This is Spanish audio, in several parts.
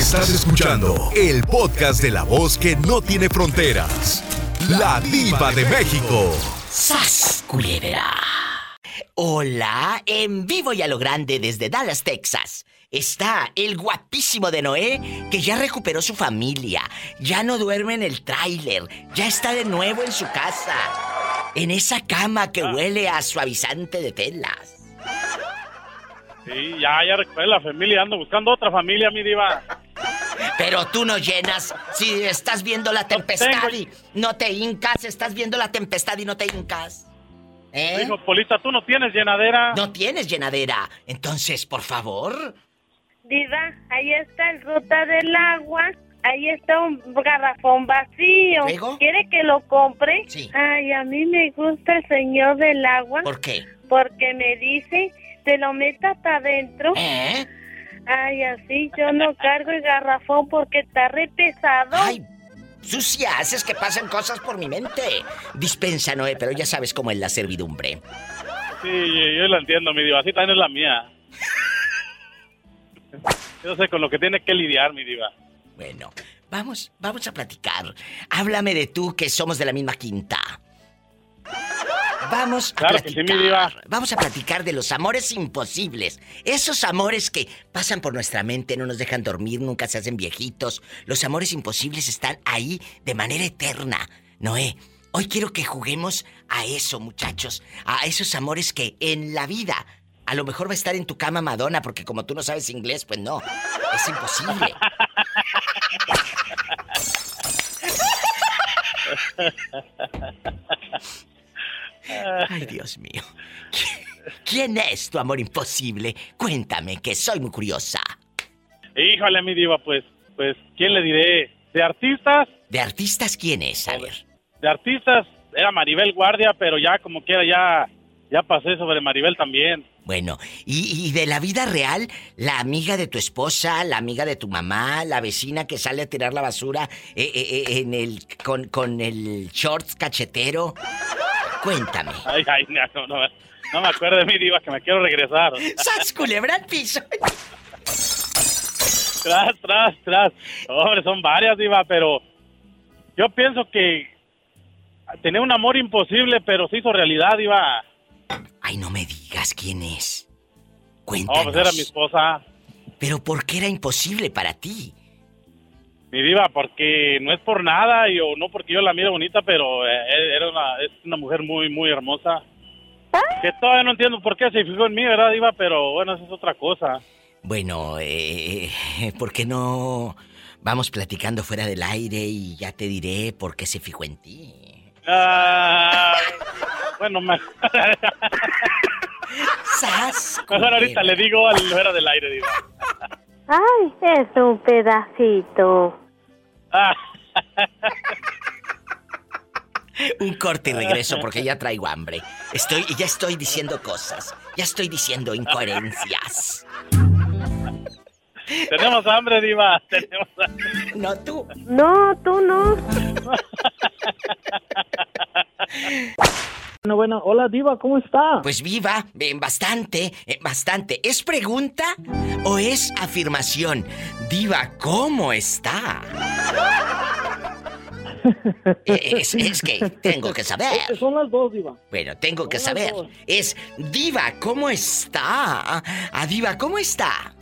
Estás escuchando el podcast de la voz que no tiene fronteras. La diva de México. ¡Sas, culebra! Hola, en vivo y a lo grande desde Dallas, Texas. Está el guapísimo de Noé, que ya recuperó su familia, ya no duerme en el tráiler, ya está de nuevo en su casa, en esa cama que huele a suavizante de telas. Sí, ya, ya recuperé la familia, ando buscando otra familia, mi diva. Pero tú no llenas si estás viendo la tempestad y no te hincas, estás viendo la tempestad y no te hincas. ¿Eh? Dijo, Polita, tú no tienes llenadera. No tienes llenadera. Entonces, por favor. Diva, ahí está el ruta del agua. Ahí está un garrafón vacío. ¿Luego? ¿Quiere que lo compre? Sí. Ay, a mí me gusta el señor del agua. ¿Por qué? Porque me dice, te lo metas adentro. ¿Eh? Ay, así yo no cargo el garrafón porque está re pesado. Ay, sucia, haces que pasen cosas por mi mente. Dispensa, Noé, pero ya sabes cómo es la servidumbre. Sí, yo la entiendo, mi diva. Así también es la mía. Yo sé con lo que tiene que lidiar, mi diva. Bueno, vamos, vamos a platicar. Háblame de tú que somos de la misma quinta. Vamos a Claro que sí, platicar. mi diva. Vamos a platicar de los amores imposibles. Esos amores que pasan por nuestra mente, no nos dejan dormir, nunca se hacen viejitos. Los amores imposibles están ahí de manera eterna. Noé, hoy quiero que juguemos a eso, muchachos. A esos amores que en la vida a lo mejor va a estar en tu cama Madonna, porque como tú no sabes inglés, pues no. Es imposible. Ay, Dios mío. ¿Quién es tu amor imposible? Cuéntame, que soy muy curiosa. Híjole, mi diva, pues, pues, ¿quién le diré? De artistas, ¿De artistas quién es? A ver. de artistas, era Maribel Guardia, pero ya como quiera, ya, ya pasé sobre Maribel también. Bueno, y, y de la vida real, la amiga de tu esposa, la amiga de tu mamá, la vecina que sale a tirar la basura eh, eh, eh, en el con, con el shorts cachetero. Cuéntame. Ay, ay, no, no, no me acuerdo de mi diva, que me quiero regresar. ¡Sas culebra al piso! Tras, tras, tras. Hombre, son varias, diva, pero yo pienso que tenía un amor imposible, pero se hizo realidad, diva. Ay, no me digas quién es. No, Cuéntanos. pues era mi esposa. Pero ¿por qué era imposible para ti? Mi diva, porque no es por nada, y, o no porque yo la miro bonita, pero eh, era una, es una mujer muy, muy hermosa. Que todavía no entiendo por qué se fijó en mí, ¿verdad, diva? Pero bueno, eso es otra cosa. Bueno, eh, ¿por qué no vamos platicando fuera del aire y ya te diré por qué se fijó en ti? Ah, bueno, me- ¡Sas! mejor ahorita le digo al fuera del aire, diva. Ay, es un pedacito. Un corte y regreso porque ya traigo hambre. Estoy, ya estoy diciendo cosas. Ya estoy diciendo incoherencias. Tenemos hambre, diva. Tenemos hambre. No tú. No, tú no. Bueno, bueno, hola Diva, ¿cómo está? Pues viva, bastante, eh, bastante. ¿Es pregunta o es afirmación? Diva, ¿cómo está? Eh, Es, es que tengo que saber. Eh, Son las dos, Diva. Bueno, tengo que saber. dos. Es Diva, ¿cómo está? A Diva, ¿cómo está?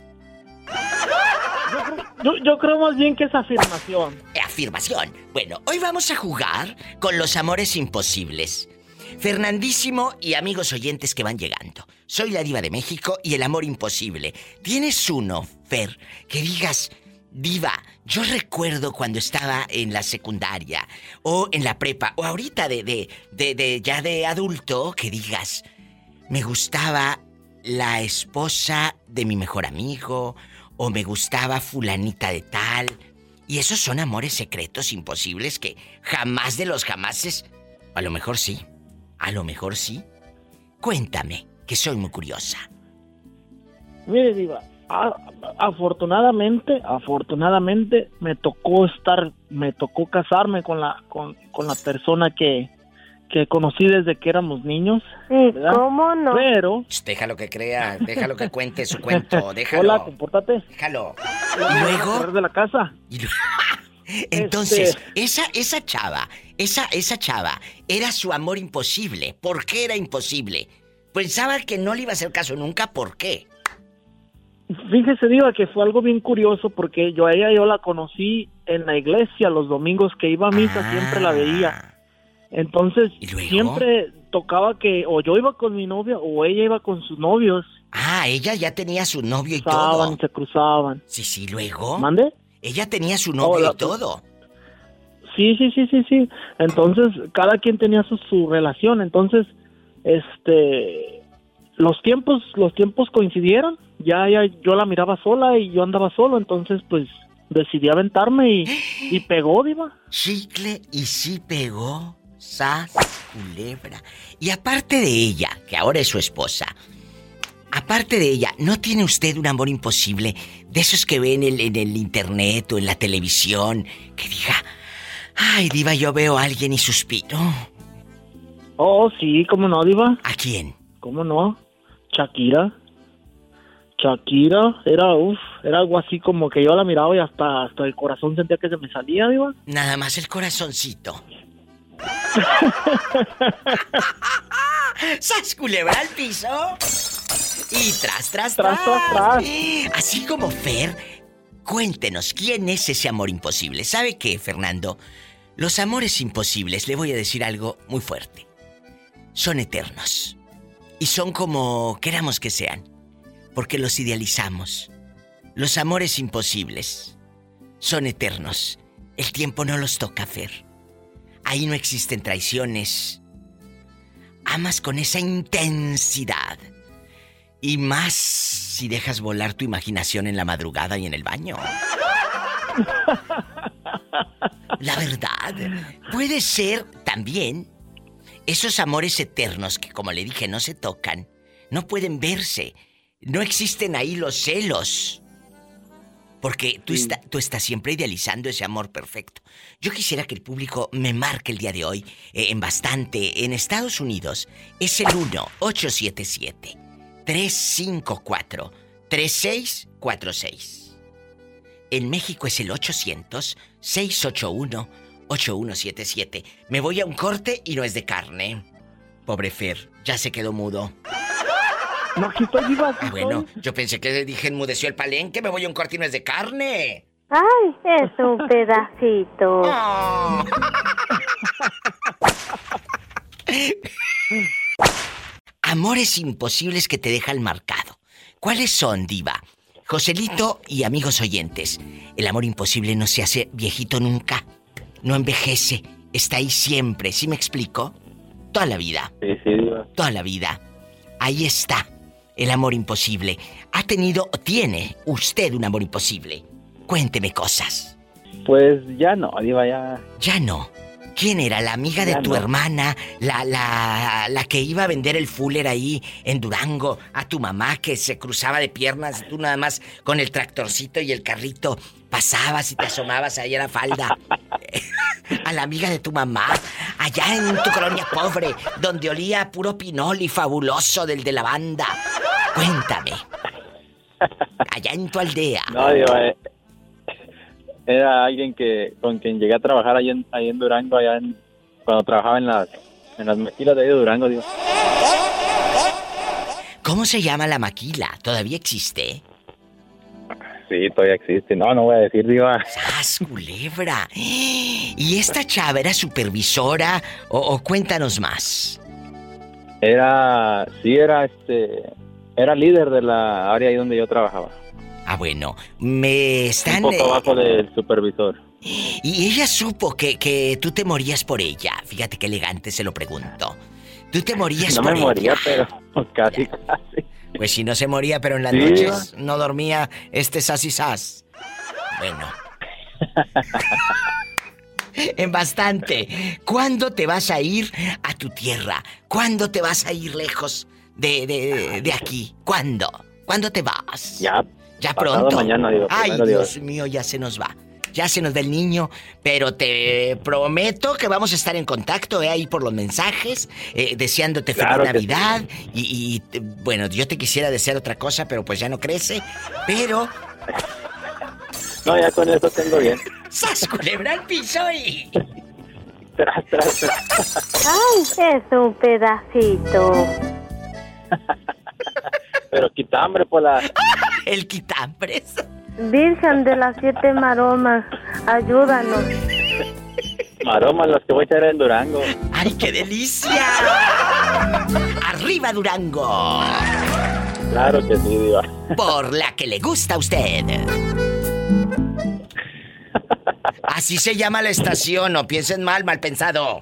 Yo, creo más bien que es afirmación. Eh, Afirmación. Bueno, hoy vamos a jugar con los amores imposibles. Fernandísimo y amigos oyentes que van llegando. Soy la diva de México y el amor imposible. ¿Tienes uno, Fer, que digas, diva, yo recuerdo cuando estaba en la secundaria o en la prepa o ahorita de, de, de ya de adulto, que digas, me gustaba la esposa de mi mejor amigo o me gustaba fulanita de tal. Y esos son amores secretos imposibles que jamás de los jamases... A lo mejor sí. A lo mejor sí. Cuéntame, que soy muy curiosa. Mire, Diva, afortunadamente, afortunadamente me tocó estar, me tocó casarme con la, con, con la persona que, que conocí desde que éramos niños. ¿Y ¿verdad? cómo no? Pero, Déjalo que crea, déjalo que cuente su cuento, déjalo. hola, compórtate. Déjalo. ¿Y luego? de la casa. Entonces, este- esa, esa chava, esa, esa chava, era su amor imposible. ¿Por qué era imposible? Pensaba que no le iba a hacer caso nunca, ¿por qué? Fíjese, Diva, que fue algo bien curioso porque yo a ella yo la conocí en la iglesia los domingos que iba a misa, siempre la veía. Entonces, siempre tocaba que o yo iba con mi novia o ella iba con sus novios. Ah, ella ya tenía su novio y todo. se cruzaban. Sí, sí, luego. ¿Mande? Ella tenía su novio y todo. Sí, sí, sí, sí, sí. Entonces, cada quien tenía su, su relación. Entonces, este, los tiempos, los tiempos coincidieron. Ya, ya, yo la miraba sola y yo andaba solo. Entonces, pues, decidí aventarme y, y pegó, diva. Chicle y sí pegó. Sas, culebra. Y aparte de ella, que ahora es su esposa, aparte de ella, ¿no tiene usted un amor imposible de esos que ven en el, en el internet o en la televisión que diga, ay, diva, yo veo a alguien y suspiro? Oh, sí, ¿cómo no, diva? ¿A quién? ¿Cómo no? Shakira. Shakira era, uff, era algo así como que yo la miraba y hasta, hasta el corazón sentía que se me salía, diva. Nada más el corazoncito. ¡Sas culebra al piso! Y tras, tras, tras, tras, Así como Fer, cuéntenos, ¿quién es ese amor imposible? ¿Sabe qué, Fernando? Los amores imposibles, le voy a decir algo muy fuerte. Son eternos. Y son como queramos que sean. Porque los idealizamos. Los amores imposibles son eternos. El tiempo no los toca, Fer. Ahí no existen traiciones. Amas con esa intensidad. Y más si dejas volar tu imaginación en la madrugada y en el baño. La verdad, puede ser también esos amores eternos que, como le dije, no se tocan, no pueden verse, no existen ahí los celos. Porque tú, tú estás siempre idealizando ese amor perfecto. Yo quisiera que el público me marque el día de hoy eh, en bastante. En Estados Unidos es el 1-877-354-3646. En México es el 800-681-8177. Me voy a un corte y no es de carne. Pobre Fer, ya se quedó mudo. No, aquí estoy viva. ah, bueno, yo pensé que dije enmudeció el palenque, me voy a un corte y no es de carne. Ay, es un pedacito. Amores imposibles que te dejan marcado. ¿Cuáles son, diva? Joselito y amigos oyentes, el amor imposible no se hace viejito nunca. No envejece. Está ahí siempre. ¿Sí me explico? Toda la vida. Sí, sí, diva. Toda la vida. Ahí está. El amor imposible. ¿Ha tenido o tiene usted un amor imposible? Cuénteme cosas. Pues ya no, Diva, ya. Ya no. ¿Quién era? ¿La amiga de tu hermana? La, la, la que iba a vender el fuller ahí en Durango? ¿A tu mamá que se cruzaba de piernas? Tú nada más con el tractorcito y el carrito pasabas y te asomabas ahí a la falda. a la amiga de tu mamá, allá en tu colonia pobre, donde olía puro pinol y fabuloso del de la banda. Cuéntame. Allá en tu aldea. No, Diva, eh, era alguien que con quien llegué a trabajar ahí en, ahí en Durango, allá en, cuando trabajaba en las, en las maquilas de ahí de Durango, digo. ¿Cómo se llama la maquila? ¿Todavía existe? Sí, todavía existe. No, no voy a decir, diva. ¡Sas, culebra! ¿Y esta chava era supervisora o, o, cuéntanos más? Era, sí, era este, era líder de la área ahí donde yo trabajaba. Ah, bueno, me están... Un poco eh, abajo del supervisor. Y ella supo que, que tú te morías por ella. Fíjate qué elegante se lo pregunto. Tú te morías no por ella. No me moría, pero casi, casi. Pues si no se moría, pero en las noches no dormía este sas y sas. Bueno. en bastante. ¿Cuándo te vas a ir a tu tierra? ¿Cuándo te vas a ir lejos de, de, de aquí? ¿Cuándo? ¿Cuándo te vas? Ya, ya pronto. Mañana, digo, Ay, Dios mío, ya se nos va. Ya se nos va el niño, pero te prometo que vamos a estar en contacto eh, ahí por los mensajes, eh, deseándote feliz Navidad. Y, y, bueno, yo te quisiera desear otra cosa, pero pues ya no crece. Pero No, ya con eso tengo bien. ¡Sas, culebra al piso y... Tras, tras, tras. Ay, es un pedacito. Pero quita hambre por la... El quitambres. Virgen de las siete maromas, ayúdanos. Maromas las que voy a echar en Durango. ¡Ay, qué delicia! ¡Arriba Durango! Claro que sí, Diva. Por la que le gusta a usted. Así se llama la estación, no piensen mal, mal pensado.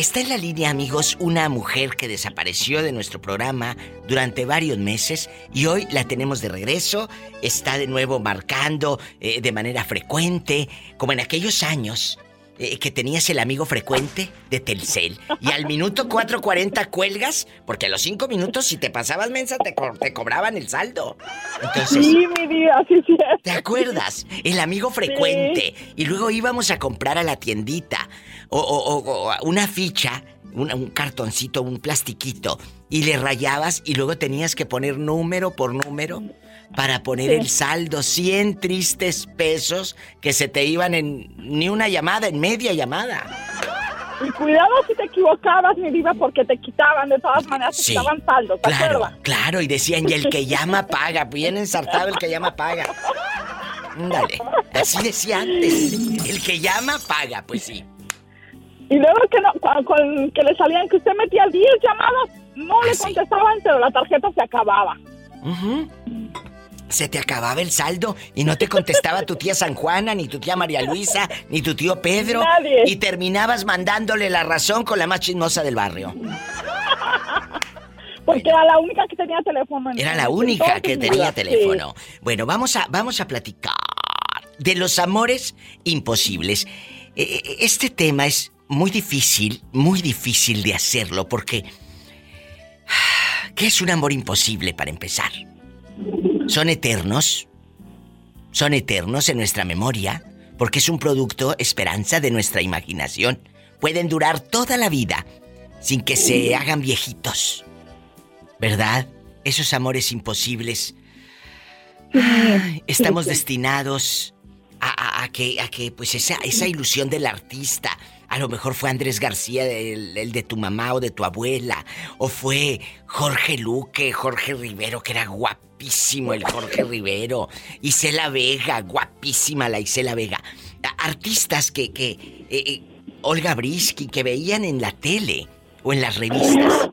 Está en la línea, amigos, una mujer que desapareció de nuestro programa durante varios meses y hoy la tenemos de regreso. Está de nuevo marcando eh, de manera frecuente, como en aquellos años eh, que tenías el amigo frecuente de Telcel. Y al minuto 4.40 cuelgas, porque a los 5 minutos, si te pasabas mensa, te, co- te cobraban el saldo. Entonces. Sí, mi vida, sí, sí. ¿Te acuerdas? El amigo frecuente. Y luego íbamos a comprar a la tiendita. O, o- o- o una ficha, una- un cartoncito, un plastiquito. Y le rayabas y luego tenías que poner número por número para poner Sí. el saldo. 100 tristes pesos que se te iban en ni una llamada, en media llamada. Y cuidado si te equivocabas, mi diva, porque te quitaban, de todas maneras, te Sí. quitaban saldo, ¿te Claro, acuerdas? claro. Y decían, y el que llama paga. Bien ensartado el que llama paga. Dale. Así decía antes. El que llama paga, pues sí. Y luego que, no, con- que le salían que usted metía 10 llamadas, no le Ah, sí. contestaban, pero la tarjeta se acababa. Ujú. Se te acababa el saldo y no te contestaba tu tía San Juana, ni tu tía María Luisa, ni tu tío Pedro. Nadie. Y terminabas mandándole la razón con la más chismosa del barrio. Porque era la única que tenía teléfono. Era la única que tenía teléfono. Bueno, vamos a, vamos a platicar de los amores imposibles. Eh, eh, Este tema es muy difícil, muy difícil de hacerlo porque... ¿Qué es un amor imposible para empezar? ¿Son eternos? ¿Son eternos en nuestra memoria? Porque es un producto esperanza de nuestra imaginación. Pueden durar toda la vida sin que se hagan viejitos. ¿Verdad? Esos amores imposibles. Ay, estamos destinados a, a- a que, a que, pues, esa, esa ilusión del artista. A lo mejor fue Andrés García, el, de tu mamá o de tu abuela. O fue Jorge Luque, Jorge Rivero, que era guapísimo el Jorge Rivero. Isela Vega, guapísima la Isela Vega. Artistas que, que eh, eh, Olga Brisky, que veían en la tele o en las revistas.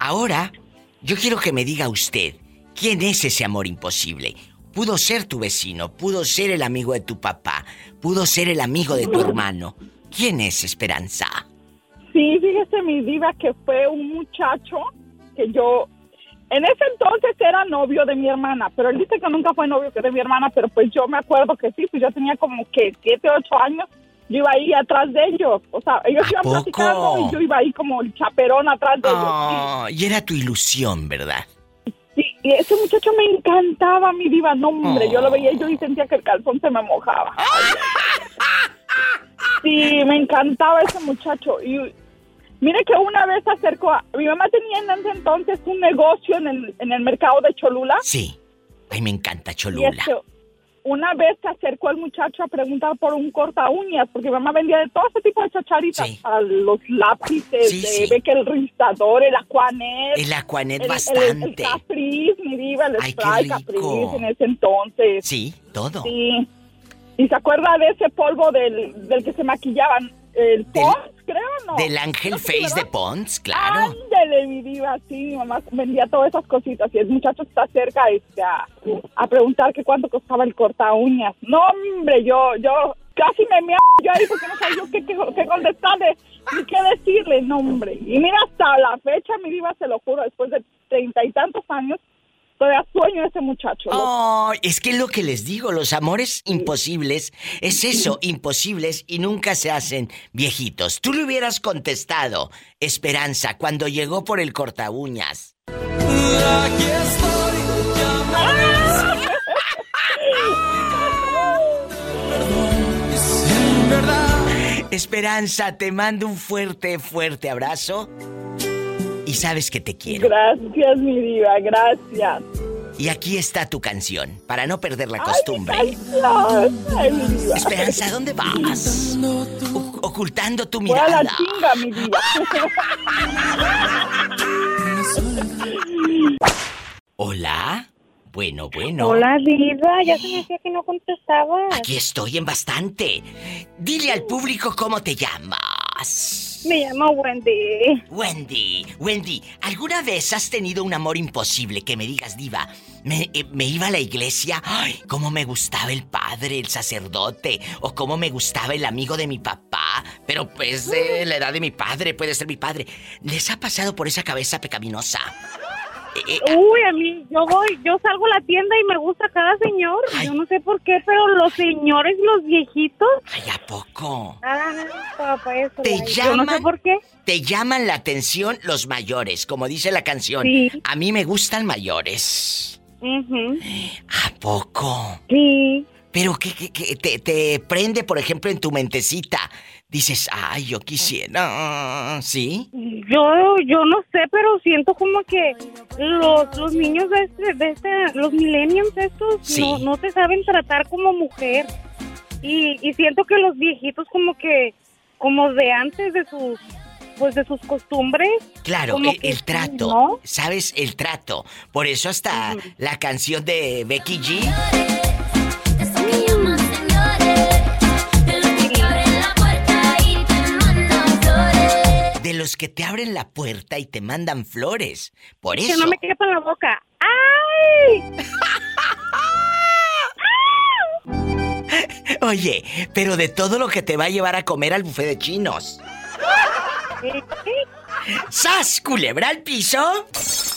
Ahora, yo quiero que me diga usted, ¿quién es ese amor imposible? Pudo ser tu vecino, pudo ser el amigo de tu papá, pudo ser el amigo de tu hermano. ¿Quién es Esperanza? Sí, fíjese mi diva que fue un muchacho que yo en ese entonces era novio de mi hermana, pero él dice que nunca fue novio de mi hermana, pero pues yo me acuerdo que sí, pues yo tenía como que siete, ocho años, yo iba ahí atrás de ellos, o sea, ellos ¿A iban poco? platicando y yo iba ahí como el chaperón atrás de ellos. Oh, y era tu ilusión, ¿verdad? Sí, y ese muchacho me encantaba, mi diva, no hombre, yo lo veía y yo y sentía que el calzón se me mojaba. Sí, me encantaba ese muchacho. Y mire que una vez se acercó a... Mi mamá tenía en ese entonces un negocio en el, en el mercado de Cholula. Sí. Ay, me encanta Y Cholula. este, una vez se acercó el muchacho a preguntar por un corta uñas, porque mi mamá vendía de todo ese tipo de chacharitas. Sí. A los lápices, Sí, de, sí. ve que el rizador, el Aquanet. El Aquanet el- el- bastante. El, Capriz, mi diva, el Ay, qué spray rico. Capriz en ese entonces. Sí, todo. Sí. ¿Y se acuerda de ese polvo del, del que se maquillaban? El Del- Pons, creo, ¿no? Del Ángel Face de ¿verdad? Pons, claro. Ándele, mi diva, sí, mi mamá vendía todas esas cositas y el muchacho está cerca este, a, a preguntar que cuánto costaba el corta uñas. No, hombre, yo, yo casi me mea yo ahí porque no sabía yo qué, qué, qué contestarle ni qué decirle, no, hombre. Y mira, hasta la fecha, mi diva, se lo juro, después de treinta y tantos años, todavía sueño ese muchacho. Oh, es que lo que les digo, los amores imposibles es eso, imposibles y nunca se hacen viejitos. Tú le hubieras contestado, Esperanza, cuando llegó por el corta uñas. Esperanza, te mando un fuerte, fuerte abrazo. Y sabes que te quiero. Gracias, mi diva, gracias. Y aquí está tu canción, para no perder la costumbre. Esperanza, ¿dónde vas? ocultando tu mirada. a la chinga, mi vida. Hola. Bueno, bueno. Hola, Diva. Ya se me decía que no contestaba. Aquí estoy en bastante. Dile al público cómo te llamas. Me llamo Wendy. Wendy, Wendy, ¿alguna vez has tenido un amor imposible que me digas, Diva? Me, eh, me iba a la iglesia, ay, cómo me gustaba el padre, el sacerdote, o cómo me gustaba el amigo de mi papá, pero pues de la edad de mi padre, puede ser mi padre. ¿Les ha pasado por esa cabeza pecaminosa? Eh, eh, Uy, a mí, yo voy, yo salgo a la tienda y me gusta cada señor. Yo no sé por qué, pero los señores, los viejitos. Ay, ¿a poco? Ah, papá, eso. Te llaman. no sé por qué. Te llaman la atención los mayores, como dice la canción. A mí me gustan mayores. ¿A poco? Sí. Pero que, te, te, prende, por ejemplo, en tu mentecita. Dices, ay, yo quisiera, ¿sí? Yo, yo no sé, pero siento como que los, los niños de este, de este, los millennials estos, no, no te saben tratar como mujer. Y, y siento que los viejitos como que, como de antes de sus pues de sus costumbres. Claro, el, trato, ¿sabes? El trato. Por eso hasta la canción de Becky G los que te abren la puerta y te mandan flores. Por eso. Que no me quepa en la boca. ¡Ay! Oye, pero de todo lo que te va a llevar a comer al buffet de chinos. ¡Sas! ¿Culebra al piso?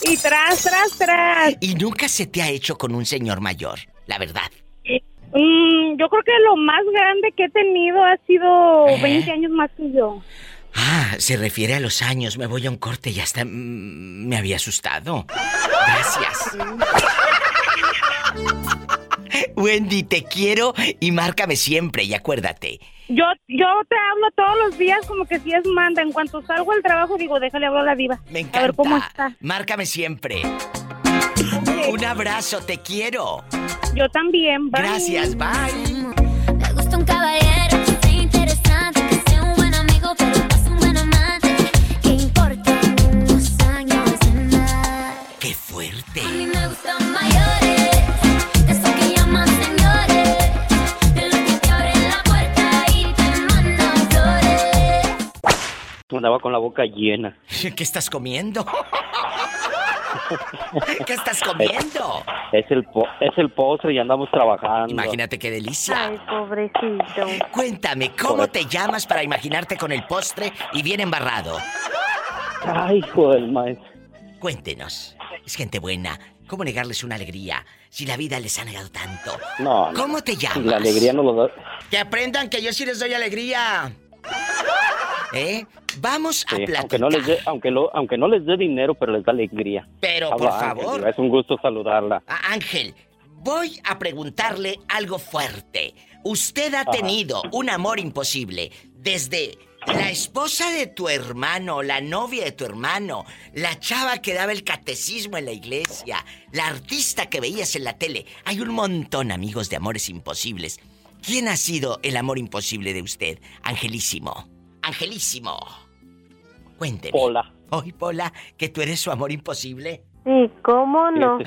Y tras, tras, tras. Y nunca se te ha hecho con un señor mayor, la verdad. Mm, yo creo que lo más grande que he tenido ha sido 20 ¿Eh? años más que yo. Ah, se refiere a los años. Me voy a un corte y hasta mm, me había asustado. Gracias. Wendy, te quiero y márcame siempre y acuérdate. Yo, yo te hablo todos los días como que si es manda. En cuanto salgo al trabajo digo, déjale hablar a la diva. Me encanta. A ver cómo está. Márcame siempre. Un abrazo, te quiero. Yo también, bye. Gracias, bye. Me gusta un caballero, Andaba con la boca llena. ¿Qué estás comiendo? ¿Qué estás comiendo? Es el, es el postre y andamos trabajando. Imagínate qué delicia. Ay, pobrecito. Cuéntame, ¿cómo te llamas para imaginarte con el postre y bien embarrado? Ay, hijo del maestro. Cuéntenos. Es gente buena. ¿Cómo negarles una alegría si la vida les ha negado tanto? No. ¿Cómo te llamas? La alegría no lo da. Que aprendan que yo sí les doy alegría. ¿Eh? Vamos a platicar. Aunque no, les dé, aunque, aunque no les dé dinero, pero les da alegría. Pero, por favor. es un gusto saludarla. Ángel, voy a preguntarle algo fuerte. Usted ha tenido un amor imposible desde la esposa de tu hermano, la novia de tu hermano, la chava que daba el catecismo en la iglesia, la artista que veías en la tele. Hay un montón, amigos, de amores imposibles. ¿Quién ha sido el amor imposible de usted, Angelísimo? Angelísimo. Cuénteme. Pola. Hoy, Pola, que tú eres su amor imposible. ¿Y cómo no?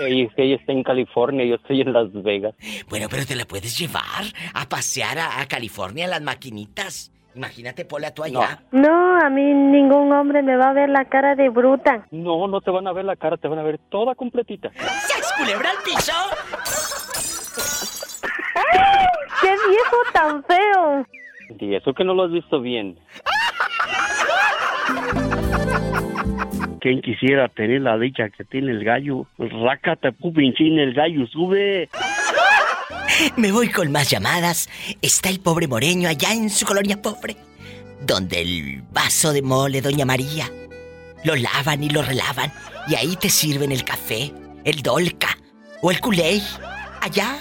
Ella, ella, está en California, yo estoy en Las Vegas. Bueno, pero te la puedes llevar a pasear a, California, a las maquinitas. Imagínate, Pola, tú allá. No. no. a mí ningún hombre me va a ver la cara de bruta. No, no te van a ver la cara, te van a ver toda completita. ¿Se culebra el piso? ¡Qué viejo tan feo! Y eso que no lo has visto bien. ¿Quién quisiera tener la dicha que tiene el gallo? Rácate, pupinchín, el gallo sube. Me voy con más llamadas. Está el pobre Moreño allá en su colonia pobre, donde el vaso de mole, Doña María, lo lavan y lo relavan, y ahí te sirven el café, el dolca o el culé. Allá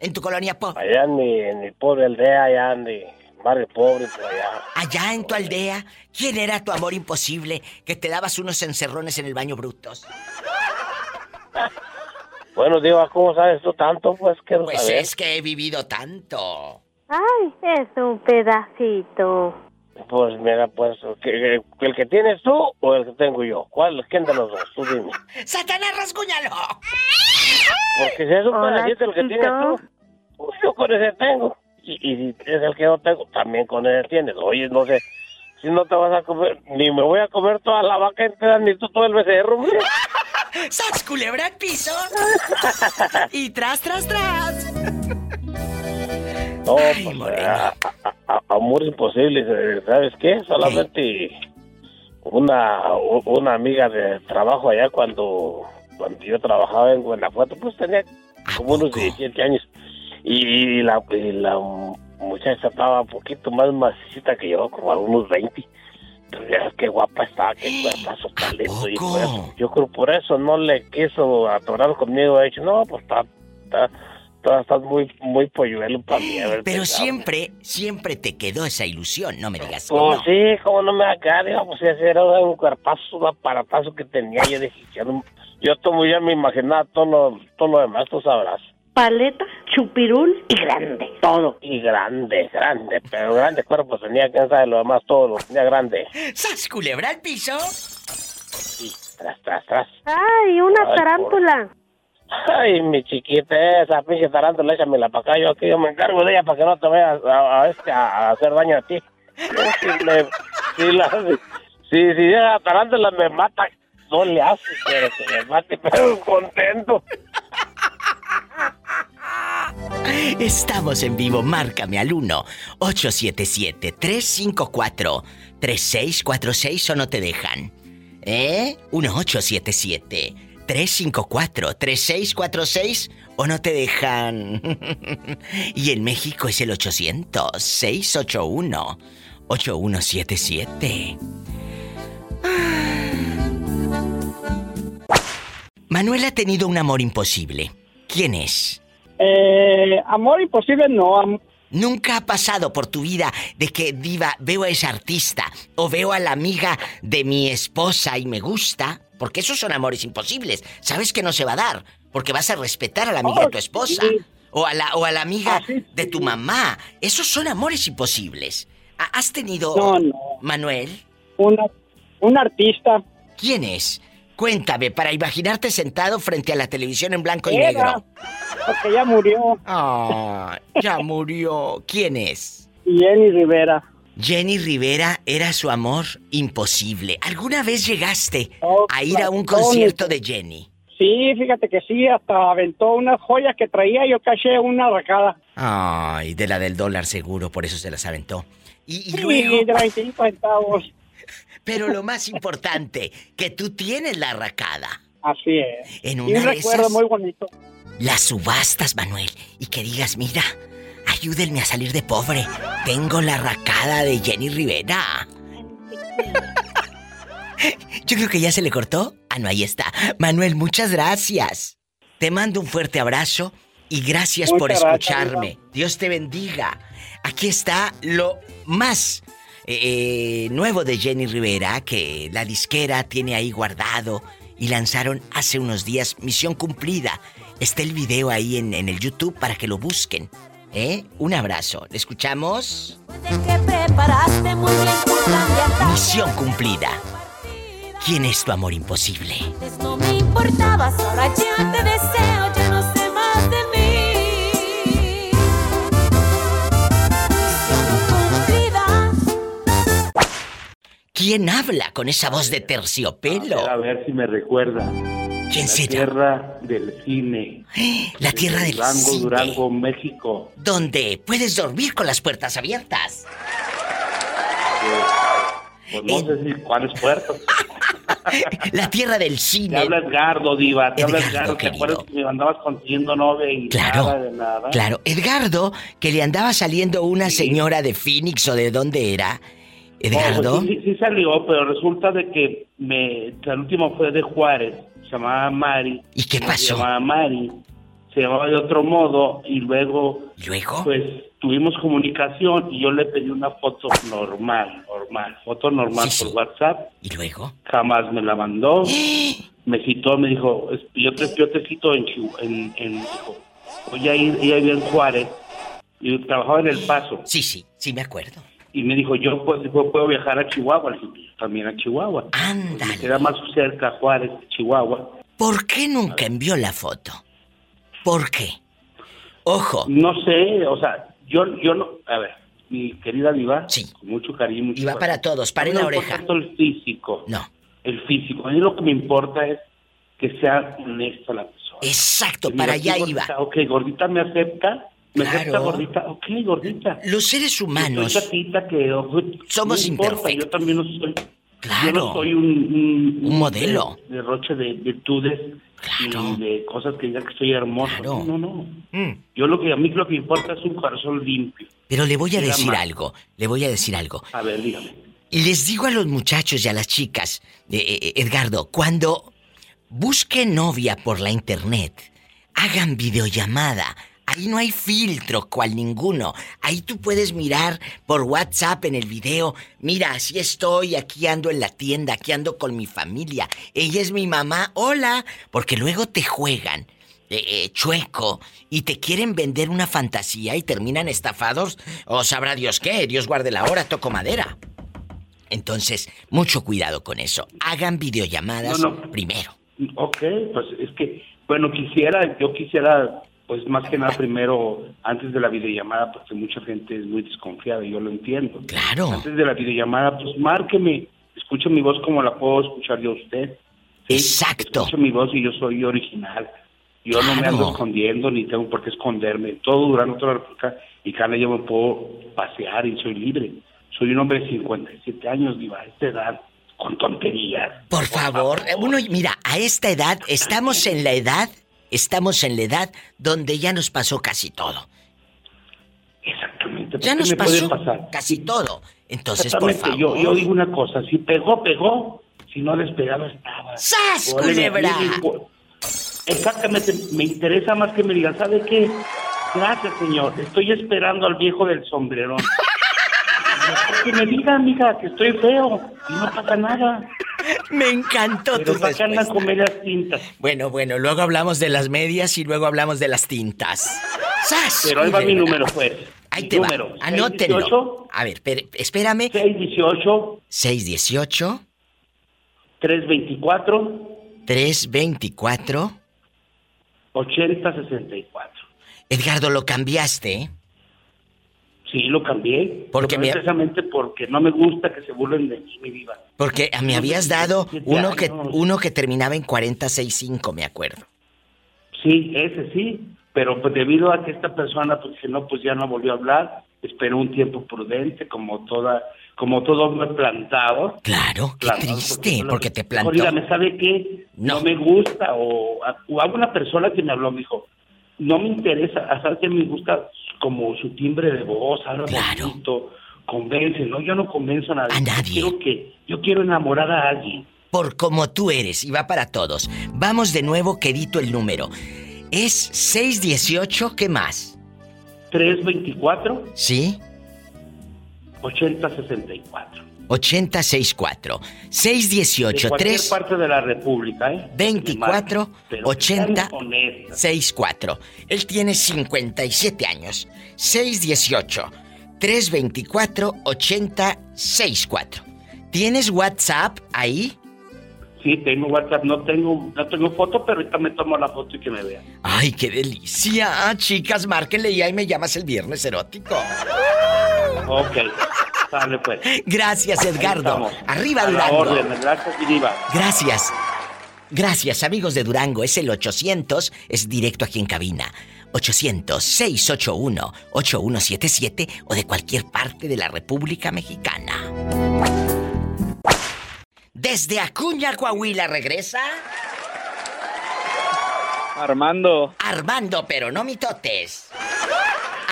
en tu colonia pobre? Allá en mi, en mi pobre aldea, allá en mi barrio pobre, por allá. Allá en tu aldea, ¿quién era tu amor imposible que te dabas unos encerrones en el baño brutos? Bueno, Diva, ¿cómo sabes tú tanto? Pues Pues saber. es que he vivido tanto. Ay, es un pedacito. Pues mira, pues, ¿que- que- ¿el que tienes tú o el que tengo yo? ¿Cuál? ¿Quién de los dos? Tú dime. ¡Satanás, rasguñalo! Porque si es un pedacito el que tienes tú, pues yo con ese tengo. Y, y si es el que yo tengo, también con ese tienes. Oye, no sé, si no te vas a comer, ni me voy a comer toda la vaca entera, ni tú todo el becerro. ¡Sas, culebra al piso! y tras, tras, tras. No, Ay, pues, moreno. a- amor imposible, eh, ¿sabes qué? Solamente una, una amiga de trabajo allá cuando, cuando yo trabajaba en Guanajuato, pues tenía ¿A como unos poco? 17 años. Y la, y la muchacha estaba un poquito más macicita que yo, como algunos 20. Pero qué guapa estaba, qué cuerpazo ¿A tan lindo. Y eso, yo creo por eso no le quiso atorar conmigo. Ha dicho, no, pues está, está, está- estás muy, muy polluelo para mí. Pero siempre, siempre te quedó esa ilusión, no me digas que Pues no. sí, como no me va a quedar, digo, pues ese era un cuerpazo, un aparatazo que tenía. Yo dije, yo, no- yo tomo ya me imaginaba todo lo, todo lo demás, tú sabrás. Paleta, chupirul y grande. Todo. Y grande, grande, pero grande cuerpo tenía, quién sabe lo demás, todo lo tenía grande. ¡Sas, culebra al piso! Y tras, tras, tras. Ay, una Ay, tarántula. Ay, mi chiquita, esa pinche tarántula, échamela para acá, yo aquí yo me encargo de ella para que no te vayas a, a este, a hacer daño a ti. Si, si la, si, si esa me mata, no le hace, pero que me mate, pero contento. Estamos en vivo, márcame al 1-877-354-3646 o no te dejan. ¿Eh? 1-877-354-3646 o no te dejan. y en México es el 800-681-8177. Manuel ha tenido un amor imposible. ¿Quién es? Eh, amor imposible no. am- Nunca ha pasado por tu vida de que diva, veo a esa artista o veo a la amiga de mi esposa y me gusta, porque esos son amores imposibles. Sabes que no se va a dar, porque vas a respetar a la amiga de tu esposa sí. o a la o a la amiga Ah, sí, sí, de tu mamá. Esos son amores imposibles. ¿Ha- ¿Has tenido No, no. Manuel? Una, un artista. ¿Quién es? Cuéntame para imaginarte sentado frente a la televisión en blanco y negro. Porque ya murió. Ah, ya murió. ¿Quién es? Jenny Rivera. Jenny Rivera era su amor imposible. ¿Alguna vez llegaste Oh, a ir a un concierto de Jenny? Sí, fíjate que sí, hasta aventó unas joyas que traía. Yo caché una arracada. Ay, de la del dólar seguro, por eso se las aventó. Y, y Sí, luego, de 25 centavos. pero lo más importante, que tú tienes la arracada. Así es. En Y una un de recuerdo esas, muy bonito. las subastas, Manuel, y que digas, mira, ayúdenme a salir de pobre. Tengo la arracada de Jenny Rivera. Yo creo que ya se le cortó. Ah, no, ahí está. Manuel, muchas gracias. Te mando un fuerte abrazo y gracias por gracias, escucharme. Dios te bendiga. Aquí está lo más eh, nuevo de Jenny Rivera que la disquera tiene ahí guardado y lanzaron hace unos días Misión Cumplida. Está el video ahí en, en el YouTube para que lo busquen. ¿Eh? Un abrazo. ¿Le escuchamos? Misión cumplida. ¿Quién es tu amor imposible? Antes no me importabas, ahora ya te deseo, ya no sé más de mí. Misión cumplida. ¿Quién habla con esa voz de terciopelo? A ver si me recuerda. ¿Quién La será? tierra del cine. La tierra del Durango, cine. Durango, México. Donde puedes dormir con las puertas abiertas. Pues no sé si cuáles puertos. La tierra del Te cine. habla Edgardo, Diva. Te habla Edgardo, Edgardo. ¿Te acuerdas que me andabas consiguiendo novia y Claro, nada de nada? Claro, Edgardo, que le andaba saliendo una Sí. señora de Phoenix o de dónde era. Edgardo. Oh, pues sí, sí, sí salió, pero resulta de que me, el último fue de Juárez, se llamaba Mari. ¿Y qué Se pasó? llamaba Mari, se llamaba de otro modo y luego, ¿Y luego? pues tuvimos comunicación y yo le pedí una foto normal, normal, foto normal Sí, por sí. WhatsApp, ¿Y luego? jamás me la mandó. me citó, me dijo, yo te, yo te cito en, en, en dijo, voy a ir, ella vivía en Juárez y trabajaba en El Paso. Sí, sí, sí me acuerdo. Y me dijo, yo puedo, puedo viajar a Chihuahua. Le dije, "Pues, también a Chihuahua. Me queda más cerca Juárez, Chihuahua. ¿Por qué nunca envió la foto? ¿Por qué? Ojo. No sé, o sea, yo, yo no, a ver, mi querida diva, con mucho cariño, mucho Y va corazón. para todos, pare A mí la no me oreja. tanto el físico. No. El físico. A mí lo que me importa es que sea honesta la persona. Exacto, para allá "Sí, iba. Ok, gordita me acepta. Me Claro. gordita. Ok, gordita. Los seres humanos chatita que ojo, somos no importa, imperfectos. Yo también no soy. Yo Claro. no soy un, un, Un modelo. de- derroche de virtudes y de cosas que diga que soy hermoso. No, no, no. Mm. Yo lo que a mí lo que importa es un corazón limpio. Pero le voy a decir más. algo, le voy a decir algo. A ver, dígame. Les digo a los muchachos y a las chicas, eh, eh, Edgardo, cuando busquen novia por la internet, hagan videollamada. Ahí no hay filtro cual ninguno. Ahí tú puedes mirar por WhatsApp en el video. Mira, así estoy, aquí ando en la tienda, aquí ando con mi familia. Ella es mi mamá, hola. Porque luego te juegan eh, eh, chueco y te quieren vender una fantasía y terminan estafados. O sabrá Dios qué, Dios guarde la hora, toco madera. Entonces, mucho cuidado con eso. Hagan videollamadas No, no. primero. Ok, pues es que, bueno, quisiera, yo quisiera, pues más que nada primero, antes de la videollamada, porque mucha gente es muy desconfiada, y yo lo entiendo. Claro. Antes de la videollamada, pues márqueme, escuche mi voz como la puedo escuchar yo a usted. ¿sí? Exacto. Escuche mi voz y yo soy original. Yo no me ando escondiendo ni tengo por qué esconderme. Todo durante toda la República Mexicana yo me puedo pasear y soy libre. Soy un hombre de 57 años, diva, a esta edad, con tonterías. Por favor, uno, mira, a esta edad, estamos en la edad, estamos en la edad donde ya nos pasó casi todo. Exactamente. Ya ¿Qué nos pasó casi todo. Entonces, por favor. Yo, yo digo una cosa, si pegó, pegó, si no despegado estaba. ¡Sas, Órale, culebra! Exactamente, me interesa más que me digan, ¿sabe qué? Gracias, señor, estoy esperando al viejo del sombrerón. que me diga, amiga, que estoy feo y no pasa nada. Me encantó Pero tu ¿para qué andan respuesta. con medias tintas? Bueno, bueno, luego hablamos de las medias y luego hablamos de las tintas. ¡Sas! Pero ahí va mi número, pues. Ahí Mi te va. número, Anótenlo. 618. A ver, per- espérame. 618. 618. 324. 324. 8064. Edgardo, lo cambiaste, ¿eh? Sí, lo cambié. Porque me- precisamente porque no me gusta que se burlen de mí, mi vida. Porque me habías dado 17 uno que, uno que terminaba en 465, me acuerdo. Sí, ese sí, pero pues debido a que esta persona, pues que no, pues ya no volvió a hablar, esperó un tiempo prudente, como toda, como todo hombre plantado. Claro, qué triste, porque te plantó. Oiga, ¿me sabe qué? No. me gusta, o, o a una persona que me habló, me dijo, no me interesa, a saber que me gusta como su timbre de voz, habla bonito, convence, no, yo no convenzo a nadie. A nadie. Yo quiero que, yo quiero enamorar a alguien. Por como tú eres, y va para todos. Vamos de nuevo, quedito el número. Es 618, ¿qué más? 324 ¿Sí? 8064. 8064. De 618 cualquier 3 parte de la República, ¿eh? 24 Pero 80 sean honestas. 64. Él tiene 57 años. 618 324 8064. ¿Tienes WhatsApp ahí? Sí, tengo WhatsApp, no tengo, no tengo foto, pero ahorita me tomo la foto y que me vean. Ay, qué delicia. Chicas, márquenle y ahí me llamas el viernes erótico. Ok, sale pues. Gracias, Edgardo. Arriba, A Durango. orden, gracias. Gracias. Gracias, amigos de Durango. Es el 800, es directo aquí en cabina. 800-681-8177 o de cualquier parte de la República Mexicana. Desde Acuña, Coahuila, regresa. Armando. Armando, pero no mitotes.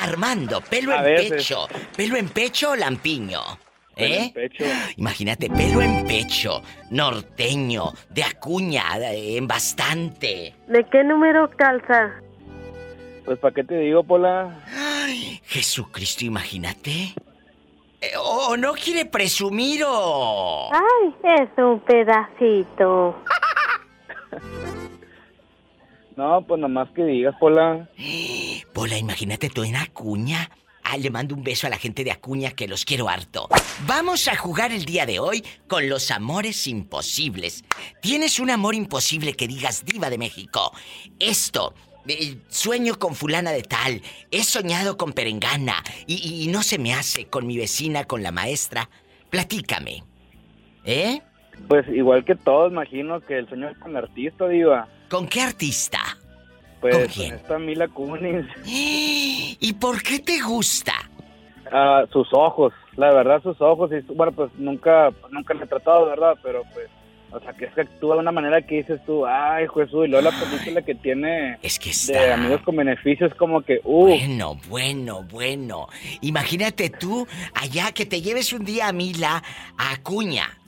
Armando, pelo A en veces. pecho. ¿Pelo en pecho o lampiño? Pelo ¿Eh? en pecho. Imagínate, pelo en pecho, norteño, de Acuña, en bastante. ¿De qué número calza? Pues, ¿para qué te digo, Pola? Jesucristo, imagínate. ¿O no quiere presumir o...? Ay, es un pedacito. No, pues nomás que digas, Pola. Pola, imagínate tú en Acuña. Ah, le mando un beso a la gente de Acuña que los quiero harto. Vamos a jugar el día de hoy con los amores imposibles. ¿Tienes un amor imposible que digas diva de México? Esto, eh, sueño con fulana de tal, he soñado con perengana y, y no se me hace con mi vecina, con la maestra. Platícame. ¿Eh? Pues igual que todos, imagino que el señor es con artista, diva. ¿Con qué artista? Pues ¿Con quién? esta Mila Kunis. ¿Y por qué te gusta? Ah, sus ojos, la verdad, sus ojos. Y, bueno, pues nunca, nunca le he tratado, ¿verdad? Pero pues, o sea, que es que actúa de una manera que dices tú, ay, Jesús, y luego la película que tiene es que de está- amigos con beneficios, como que, uh, Bueno, bueno, bueno. Imagínate tú allá que te lleves un día a Mila, a Acuña,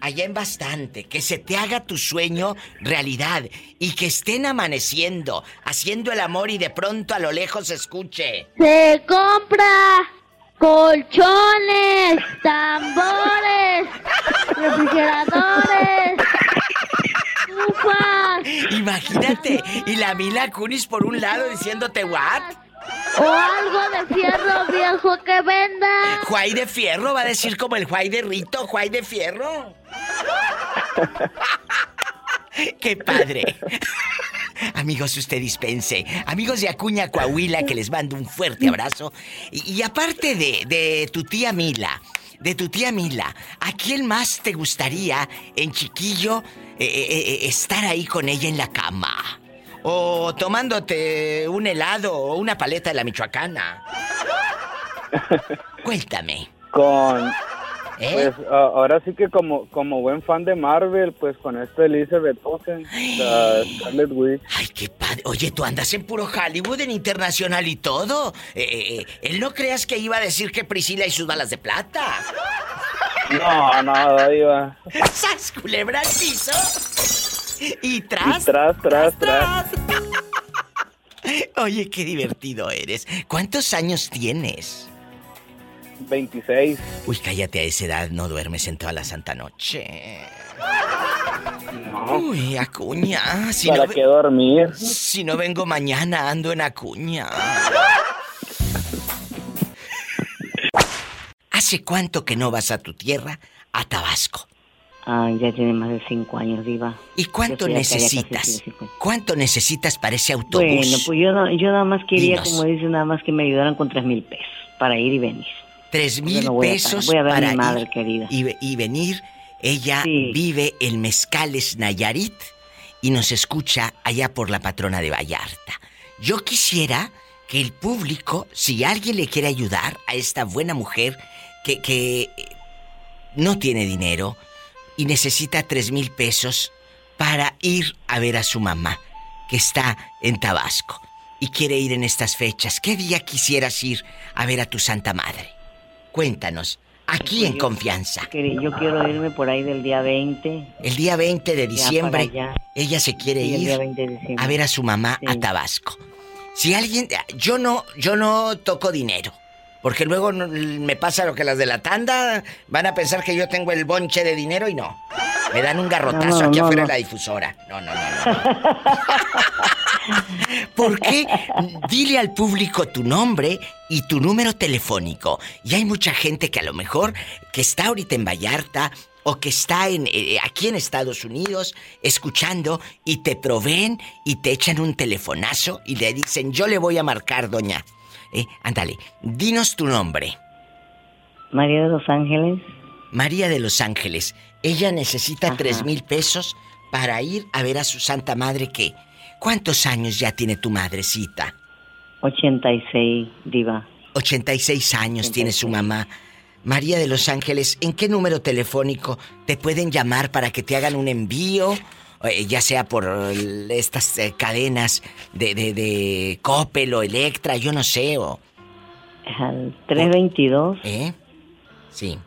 allá en bastante, que se te haga tu sueño realidad y que estén amaneciendo, haciendo el amor y de pronto a lo lejos se escuche. Se compra colchones, tambores, refrigeradores, Imagínate, y la Mila Kunis por un lado diciéndote what? o algo de fierro viejo que venda. Juay de fierro va a decir como el Juay de Rito, Juay de fierro. ¡Qué padre! Amigos, usted dispense. Amigos de Acuña, Coahuila, que les mando un fuerte abrazo. Y, y aparte de, de tu tía Mila, de tu tía Mila, ¿a quién más te gustaría en chiquillo eh, eh, eh, estar ahí con ella en la cama? O tomándote un helado o una paleta de la Michoacana. Cuéntame. con... ¿Eh? Pues ahora sí que como como buen fan de Marvel, pues con esta Elizabeth Olsen, la Scarlet Witch. Ay, qué padre. Oye, tú andas en puro Hollywood, en internacional y todo. Eh, eh, él no creas que iba a decir que Priscila y sus balas de plata. No, no, diva. ¡Sas, culebra al piso! Y tras. Y tras, tras, tras. Oye, qué divertido eres. ¿Cuántos años tienes? 26. Uy, cállate a esa edad, no duermes en toda la santa noche. Uy, Acuña. Si ¿Para no, qué dormir? Si no vengo mañana, ando en Acuña. ¿Hace cuánto que no vas a tu tierra, a Tabasco? Ah, ya tiene más de cinco años, Diva. ¿Y cuánto necesitas? ¿Cuánto necesitas para ese autobús? Bueno, pues yo, no- yo nada más quería, Dinos. como dice, nada más que me ayudaran con tres mil pesos para ir y venir. Tres mil no voy a- pesos voy a ver a mi para madre ir querida. Y, ve- y venir. Ella vive en Mezcales, Nayarit, y nos escucha allá por la patrona de Vallarta. Yo quisiera que el público, si alguien le quiere ayudar a esta buena mujer que, que eh, no tiene dinero y necesita tres mil pesos para ir a ver a su mamá, que está en Tabasco y quiere ir en estas fechas, ¿qué día quisieras ir a ver a tu Santa Madre? Cuéntanos, aquí en Yo- confianza. Yo quiero irme por ahí del día 20. El día 20 de diciembre, ella se quiere Sí, ir día 20 de diciembre. a ver a su mamá a. Tabasco. Si alguien, yo no, yo no toco dinero, porque luego me pasa lo que las de la tanda van a pensar que yo tengo el bonche de dinero y no. Me dan un garrotazo No, no, aquí no, afuera de la difusora. No, no, no, no. ¿Por qué? Dile al público tu nombre y tu número telefónico. Y hay mucha gente que a lo mejor que está ahorita en Vallarta o que está en, eh, aquí en Estados Unidos escuchando y te proveen y te echan un telefonazo y le dicen, yo le voy a marcar, doña. Eh, ándale, dinos tu nombre. María de los Ángeles. María de los Ángeles. Ella necesita tres mil pesos para ir a ver a su Santa Madre que... ¿Cuántos años ya tiene tu madrecita? 86, Diva. 86 años tiene su mamá. María de los Ángeles, ¿en qué número telefónico te pueden llamar para que te hagan un envío? Eh, ya sea por eh, estas eh, cadenas de, de, de Coppel o Electra, yo no sé, o... Al 322. ¿Eh? Sí.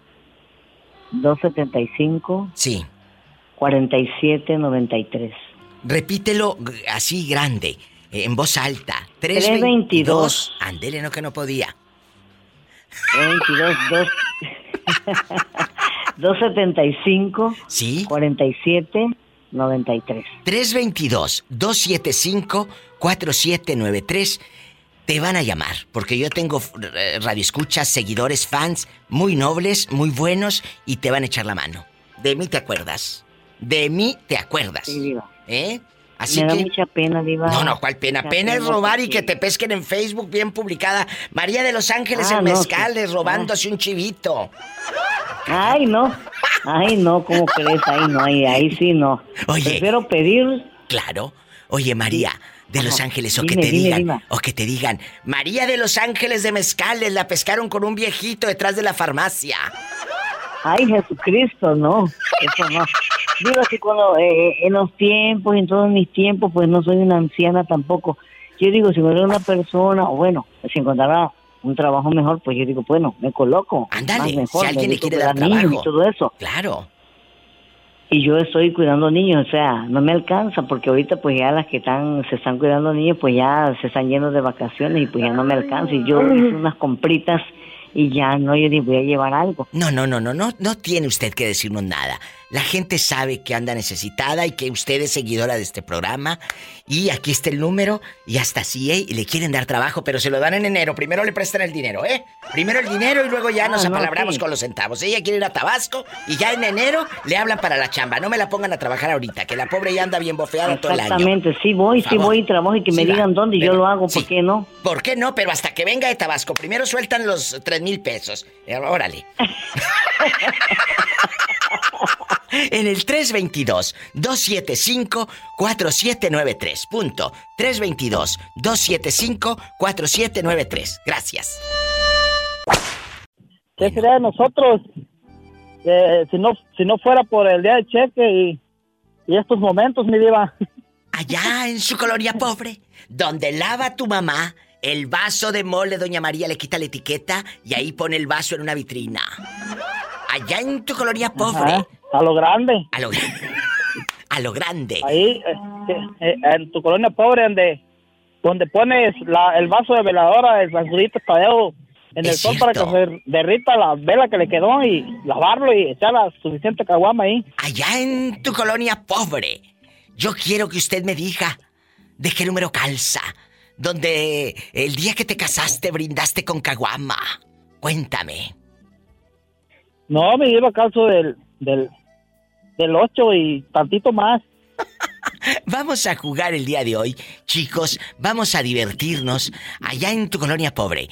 275. Sí. 4793. Repítelo así grande, en voz alta. 322. Andele, no que no podía. 322, 2... 275. Sí. 47 93. 322-275-4793. Te van a llamar, porque yo tengo eh, radioescuchas, seguidores, fans muy nobles, muy buenos y te van a echar la mano. De mí te acuerdas. De mí te acuerdas. Sí, Diva. ¿Eh? Así Me da que. mucha pena, Diva. No, no, ¿cuál pena? Mucha Pena es robar y que te pesquen en Facebook bien publicada. María de los Ángeles Ah, en no, Mezcales sí. robándose un chivito. Ay, no. Ay, no, ¿cómo crees? Ay, no, ahí, ahí sí no. Oye. Prefiero pedir. Claro. Oye, María de Los. Ángeles, o Dime, que te dime, digan, dime. o que te digan, María de Los Ángeles de Mezcales la pescaron con un viejito detrás de la farmacia. Ay, Jesucristo, no. Eso no. Digo así, cuando eh, en los tiempos, en todos mis tiempos, pues no soy una anciana tampoco. Yo digo, si encontrara una persona, o bueno, si encontrara un trabajo mejor, pues yo digo, bueno, me coloco. Ándale, más mejor, si alguien le quiere dar trabajo. Y todo eso. Claro. Y yo estoy cuidando niños, o sea, no me alcanza, porque ahorita pues ya las que están, se están cuidando niños, pues ya se están yendo de vacaciones y pues ya no me alcanza. Y yo hice unas compritas y ya no, yo ni voy a llevar algo. No, no, no, no, no, no tiene usted que decirnos nada. La gente sabe que anda necesitada y que usted es seguidora de este programa. Y aquí está el número y hasta así, ¿eh? Y le quieren dar trabajo, pero se lo dan en enero. Primero le prestan el dinero, ¿eh? Primero el dinero y luego ya Ah, nos no, apalabramos con los centavos. Ella quiere ir a Tabasco y ya en enero le hablan para la chamba. No me la pongan a trabajar ahorita, que la pobre ya anda bien bofeada todo el año. Exactamente, sí voy, sí voy y trabajo y que me va, digan dónde y yo lo hago, sí. ¿por qué no? ¿Por qué no? Pero hasta que venga de Tabasco. Primero sueltan los tres mil pesos. Eh, Órale. en el 322-275-4793. Punto. 322-275-4793. Gracias. ¿Qué sería de nosotros eh, si no si no fuera por el día de cheque y, y estos momentos, mi diva? Allá en su colonia pobre, donde lava tu mamá, el vaso de mole, doña María le quita la etiqueta y ahí pone el vaso en una vitrina. Allá en tu colonia pobre. Ajá, a lo grande. A lo, a lo grande. Ahí, eh, eh, en tu colonia pobre, donde, donde pones la- el vaso de veladora, el basurito tadeo en el sol para que se derrita la vela que le quedó y lavarlo y echar la suficiente caguama ahí. Allá en tu colonia pobre. Yo quiero que usted me diga de qué número calza. Donde el día que te casaste brindaste con caguama. Cuéntame. No, me lleva caso del, del, del 8 y tantito más. Vamos a jugar el día de hoy, chicos. Vamos a divertirnos allá en tu colonia pobre.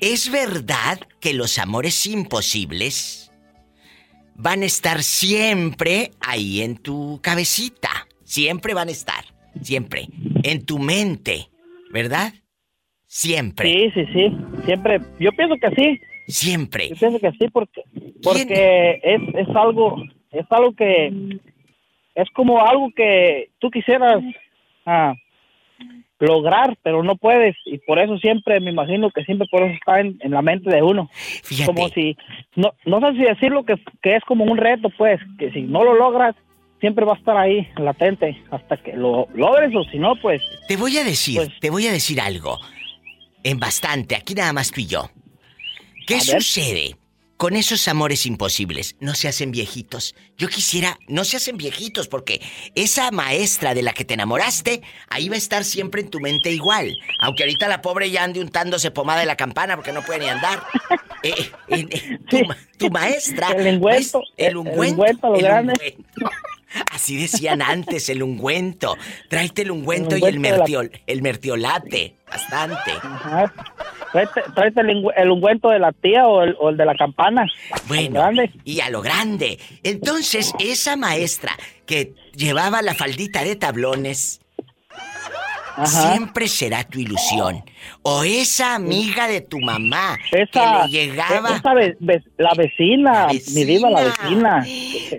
¿Es verdad que los amores imposibles van a estar siempre ahí en tu cabecita? Siempre van a estar. Siempre. En tu mente. ¿Verdad? Siempre. Sí, sí, sí. Siempre, yo pienso que sí. Siempre. Yo pienso que sí porque porque es, es algo es algo que es como algo que tú quisieras ah, lograr, pero no puedes y por eso siempre me imagino que siempre por eso está en, en la mente de uno. Como si no no sé si decirlo que que es como un reto, pues, que si no lo logras siempre va a estar ahí latente hasta que lo logres o si no, pues Te voy a decir, te voy a decir algo. En bastante, aquí nada más tú y yo. ¿Qué ver. Con esos amores imposibles? No se hacen viejitos. Yo quisiera, no se hacen viejitos porque esa maestra de la que te enamoraste, ahí va a estar siempre en tu mente igual. Aunque ahorita la pobre ya ande untándose pomada de la campana porque no puede ni andar. Eh, eh, eh, tu, ma- tu maestra. El el el- el ungüento, lo grande. Así decían antes, el ungüento. Tráete el ungüento, El y el, ungüento de la- mertiol- el mertiolate. Bastante. Ajá. Tráete, el, el ungüento de la tía o el, o el de la campana. Bueno, y a lo grande. Entonces, esa maestra que llevaba la faldita de tablones, Ajá. siempre será tu ilusión. O esa amiga de tu mamá Esa, que le llegaba. esa ve- ve- la vecina, mi diva, la vecina.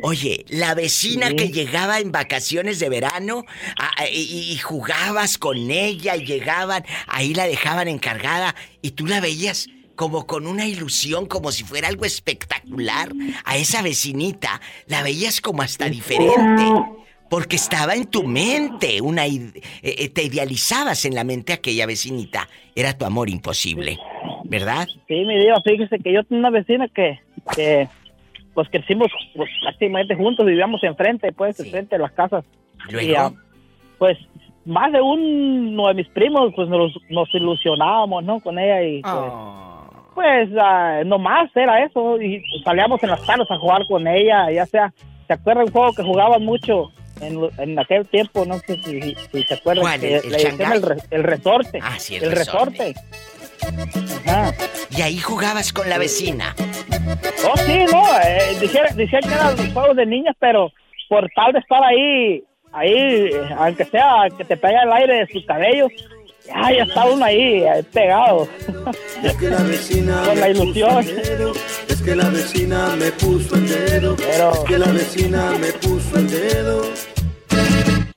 Oye, la vecina Sí. que llegaba en vacaciones de verano a- y, y jugabas con ella y llegaban, ahí la dejaban encargada y tú la veías como con una ilusión, como si fuera algo espectacular. A esa vecinita la veías como hasta diferente. Porque estaba en tu mente, una eh, eh, te idealizabas en la mente aquella vecinita. Era tu amor imposible, ¿verdad? Sí, mi diva, fíjese que yo tengo una vecina que, que pues crecimos pues, prácticamente juntos, vivíamos enfrente, pues, enfrente de las casas. ¿Luego? Y, ah, pues más de uno de mis primos, pues nos, nos ilusionábamos, ¿no? Con ella y pues, pues ah, nomás era eso. Y salíamos en las tardes a jugar con ella, ya sea, ¿se acuerda un juego que jugaban mucho? En, en aquel tiempo, no sé si, si se acuerdan. ¿Cuál? que ¿El- el le decían Shanghái? el, re- el resorte. Ah, sí, el el resorte. Ajá. Y ahí jugabas con la vecina. Oh, sí, no, eh, decían que eran los juegos de niñas, pero por tal de estar ahí, ahí, eh, aunque sea que te pega el aire de sus cabellos, ya, ya está uno ahí, eh, pegado. Con la ilusión. Es que la vecina me puso el dedo. Es que la vecina me puso el dedo.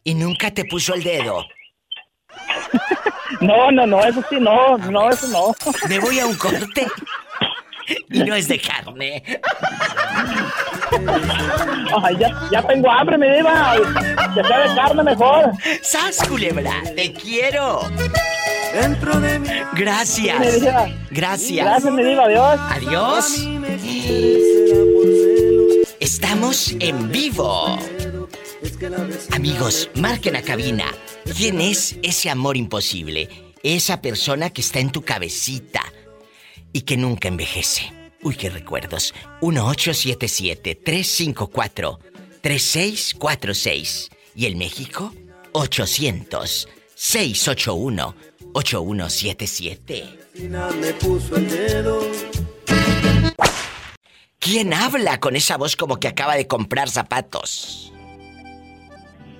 Y nunca te puso el dedo. No, no, no, eso sí, no, no, eso no. Me voy a un corte. Y no es de carne. Ay, ya, ya tengo hambre, mi diva. Que sea de carne mejor. ¡Sas, culebra! ¡Te quiero! Dentro de mí. Gracias. Gracias. Gracias, mi diva, adiós. Adiós. Estamos en vivo. Amigos, marquen a cabina. ¿Quién es ese amor imposible? Esa persona que está en tu cabecita y que nunca envejece. Uy, qué recuerdos. 1877-354-3646. ¿Y el México? 800-681-8177. Vecina me puso el dedo. ¿Quién habla con esa voz como que acaba de comprar zapatos?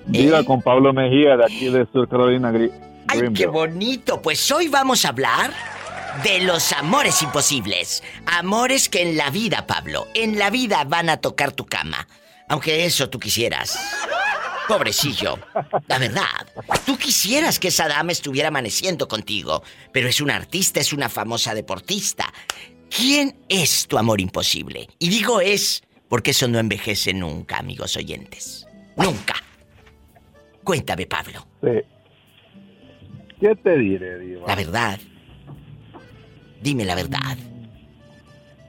Viva con Pablo Mejía de aquí de Sur Carolina. Gri- ¡Ay, qué bonito! Pues hoy vamos a hablar de los amores imposibles. Amores que en la vida, Pablo, en la vida van a tocar tu cama. Aunque eso tú quisieras. Pobrecillo. La verdad. Tú quisieras que esa dama estuviera amaneciendo contigo. Pero es una artista, es una famosa deportista. ¿Quién es tu amor imposible? Y digo es porque eso no envejece nunca, amigos oyentes. Nunca. Cuéntame, Pablo. Sí. ¿Qué te diré, Diva? La verdad. Dime la verdad.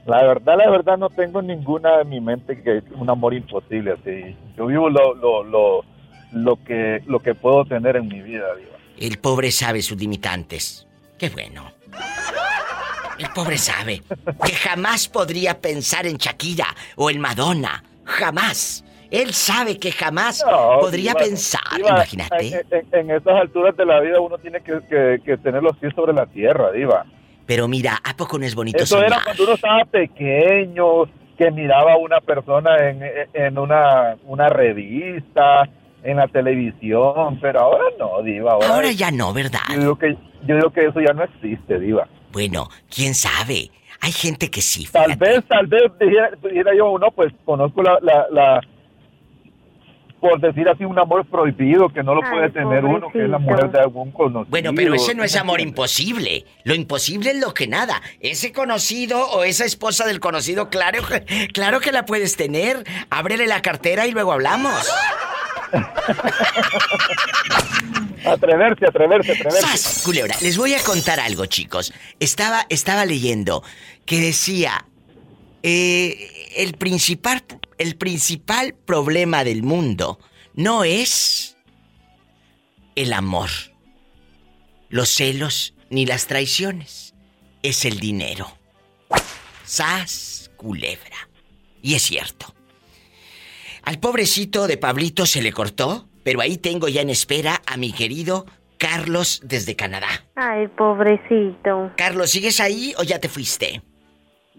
La verdad, la verdad, no tengo ninguna en mi mente que es un amor imposible así. Yo vivo lo, lo, lo, lo que, lo que puedo tener en mi vida, Diva. El pobre sabe sus limitantes. Qué bueno. El pobre sabe que jamás podría pensar en Shakira o en Madonna. Jamás. Él sabe que jamás No, podría pensar. Imagínate. En, en- en estas alturas de la vida uno tiene que, que- que tener los pies sobre la tierra, Diva. Pero mira, ¿a poco no es bonito Eso soñar? era cuando uno estaba pequeño, que miraba a una persona en, en una, una revista, en la televisión, pero ahora no, Diva. Ahora, Ahora ya no, ¿verdad? Yo digo, que, yo digo que eso ya no existe, Diva. Bueno, quién sabe. Hay gente que sí. Tal vez, tal vez dijera, dijera yo, no, pues conozco la, la, la- por decir así, un amor prohibido que no lo Ay, puede tener uno, que es la mujer de algún conocido. Bueno, pero ese no es amor imposible. Lo imposible es lo que nada. Ese conocido o esa esposa del conocido, claro, que- claro que la puedes tener. Ábrele la cartera y luego hablamos. Atreverse, atreverse, atreverse. ¡Sas! Culebra, les voy a contar algo, chicos. Estaba, estaba leyendo que decía eh, el principal, el principal problema del mundo no es el amor, los celos ni las traiciones, es el dinero. ¡Sas! Culebra. Y es cierto. Al pobrecito de Pablito se le cortó, pero ahí tengo ya en espera a mi querido Carlos desde Canadá. Ay, pobrecito. Carlos, ¿sigues ahí o ya te fuiste?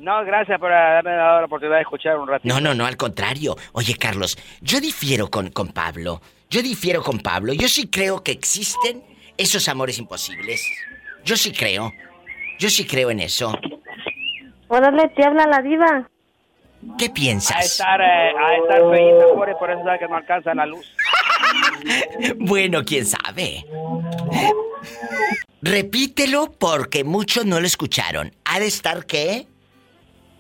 No, gracias por haberme dado la oportunidad de escuchar un ratito. No, no, no, al contrario. Oye, Carlos, yo difiero con, con Pablo. Yo difiero con Pablo. Yo sí creo que existen esos amores imposibles. Yo sí creo. Yo sí creo en eso. Órale, te habla la diva. ¿Qué A piensas? estar, eh, a estar feíta, pobre, por eso sabe que no alcanza la luz. Bueno, quién sabe. Repítelo porque muchos no lo escucharon. ¿Ha de estar qué?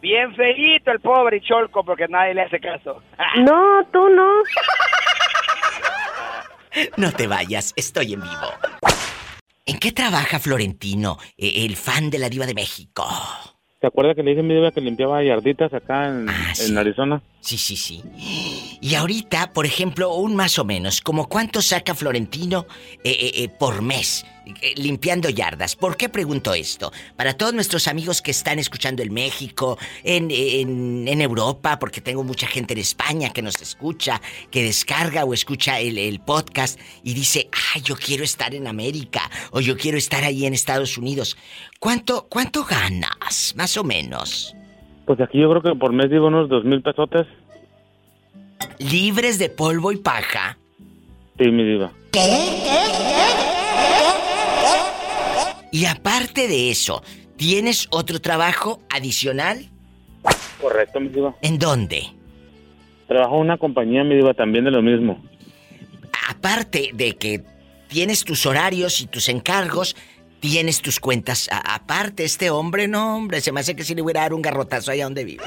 Bien feíto el pobre cholco porque nadie le hace caso. No, tú no. No te vayas, estoy en vivo. ¿En qué trabaja Florentino, eh, el fan de la diva de México? ¿Te acuerdas que le dije a mi diva que limpiaba yarditas acá en, Ah, en Arizona? Sí, sí, sí. Y ahorita, por ejemplo, un más o menos, como cuánto saca Florentino eh, eh, eh, por mes limpiando yardas. ¿Por qué pregunto esto? Para todos nuestros amigos que están escuchando en México, en, en- Europa, porque tengo mucha gente en España que nos escucha, que descarga o escucha el, el podcast y dice, ah, yo quiero estar en América o yo quiero estar ahí en Estados Unidos. ¿Cuánto, cuánto ganas, más o menos? Pues aquí yo creo que por mes digo unos dos mil pesotes. Libres de polvo y paja. Sí, mi diva. Y aparte de eso, ¿tienes otro trabajo adicional? Correcto, mi diva. ¿En dónde? Trabajo en una compañía, mi diva, también de lo mismo. Aparte de que tienes tus horarios y tus encargos, tienes tus cuentas. A- aparte, este hombre, no, hombre, se me hace que si le hubiera dar un garrotazo allá donde vive.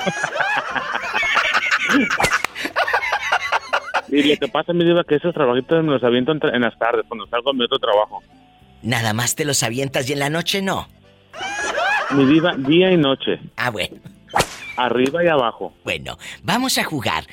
Y lo que pasa, mi diva, que esos trabajitos me los aviento en las tardes, cuando salgo a mi otro trabajo. Nada más te los avientas y en la noche no. Mi diva, día y noche. Ah, bueno. Arriba y abajo. Bueno, vamos a jugar.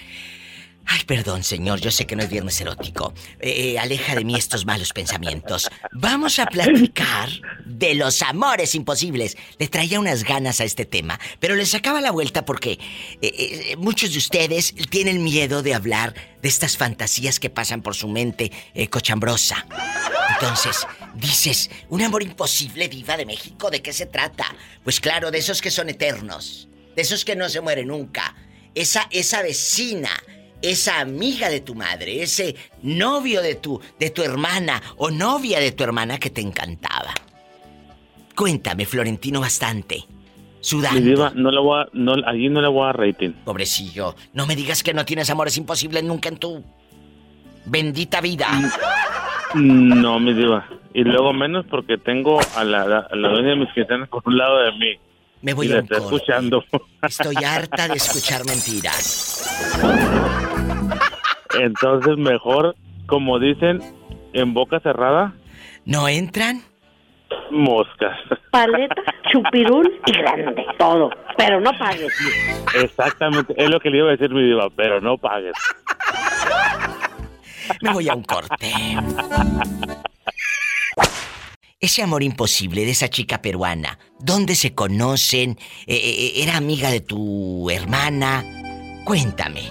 Ay, perdón, señor, yo sé que no es viernes erótico. Eh, eh, aleja de mí estos malos pensamientos. Vamos a platicar de los amores imposibles. Le traía unas ganas a este tema, pero le sacaba la vuelta porque eh, muchos de ustedes tienen miedo de hablar de estas fantasías que pasan por su mente cochambrosa. Entonces, dices, un amor imposible, diva de México, ¿de qué se trata? Pues claro, de esos que son eternos, de esos que no se mueren nunca. Esa, esa vecina, esa amiga de tu madre, ese novio de tu, de tu hermana o novia de tu hermana que te encantaba. Cuéntame, Florentino, bastante. Sudando. Mi diva, no le voy a, no, allí no le voy a rating. Pobrecillo, no me digas que no tienes amores imposibles nunca en tu bendita vida. No, mi diva. Y luego menos porque tengo a la, a la dueña de mis quincenas por un lado de mí. Me voy y a un corte. escuchando. Estoy harta de escuchar mentiras. Entonces, mejor, como dicen, en boca cerrada, ¿No entran? moscas. Paleta, chupirul y grande. Todo. Pero no pagues. Exactamente, es lo que le iba a decir mi diva, pero no pagues. Me voy a un corte. Ese amor imposible de esa chica peruana, ¿dónde se conocen? Eh, eh, ¿Era amiga de tu hermana? Cuéntame.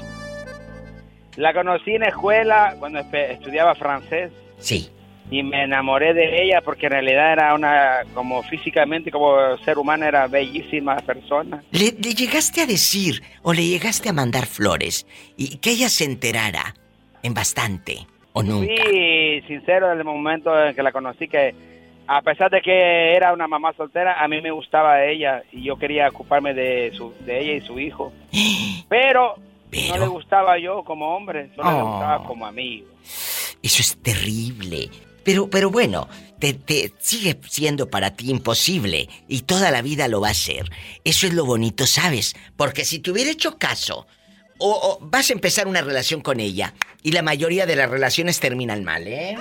La conocí en la escuela cuando estudiaba francés Sí. y me enamoré de ella porque en realidad era una, como físicamente, como ser humano, era bellísima persona. ¿Le, le llegaste a decir o le llegaste a mandar flores y que ella se enterara en bastante o nunca? Fui sincero desde el momento en que la conocí que a pesar de que era una mamá soltera, a mí me gustaba ella y yo quería ocuparme de, su, de ella y su hijo. Pero, no le gustaba yo como hombre, solo le Oh. gustaba como amigo. Eso es terrible. Pero, pero bueno, te, te sigue siendo para ti imposible y toda la vida lo va a ser. Eso es lo bonito, ¿sabes? Porque si te hubiera hecho caso, o, o vas a empezar una relación con ella y la mayoría de las relaciones terminan mal, ¿eh?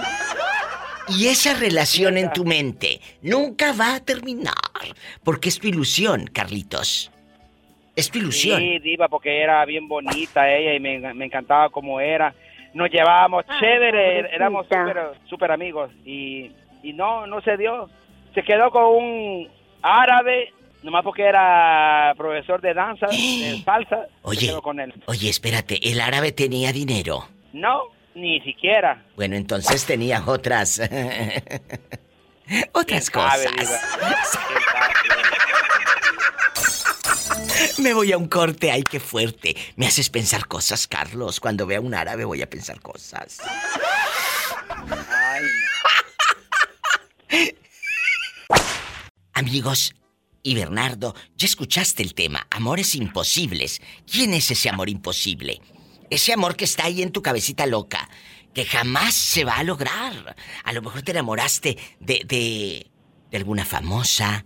Y esa relación en tu mente nunca va a terminar. Porque es tu ilusión, Carlitos. Es tu ilusión. Sí, diva, porque era bien bonita ella y me, me encantaba como era. Nos llevábamos chévere, er- éramos súper super amigos y, y no, no se dio. Se quedó con un árabe, nomás porque era profesor de danza, de salsa. se Oye, quedó con él. oye, espérate, el árabe tenía dinero. No, ni siquiera. Bueno, entonces tenía otras. otras ¿Quién sabe, cosas. Me voy a un corte, ay, qué fuerte. Me haces pensar cosas, Carlos. Cuando vea un árabe voy a pensar cosas. Ay, Amigos, y Bernardo, ya escuchaste el tema, amores imposibles. ¿Quién es ese amor imposible? Ese amor que está ahí en tu cabecita loca, que jamás se va a lograr. A lo mejor te enamoraste de, de, de alguna famosa,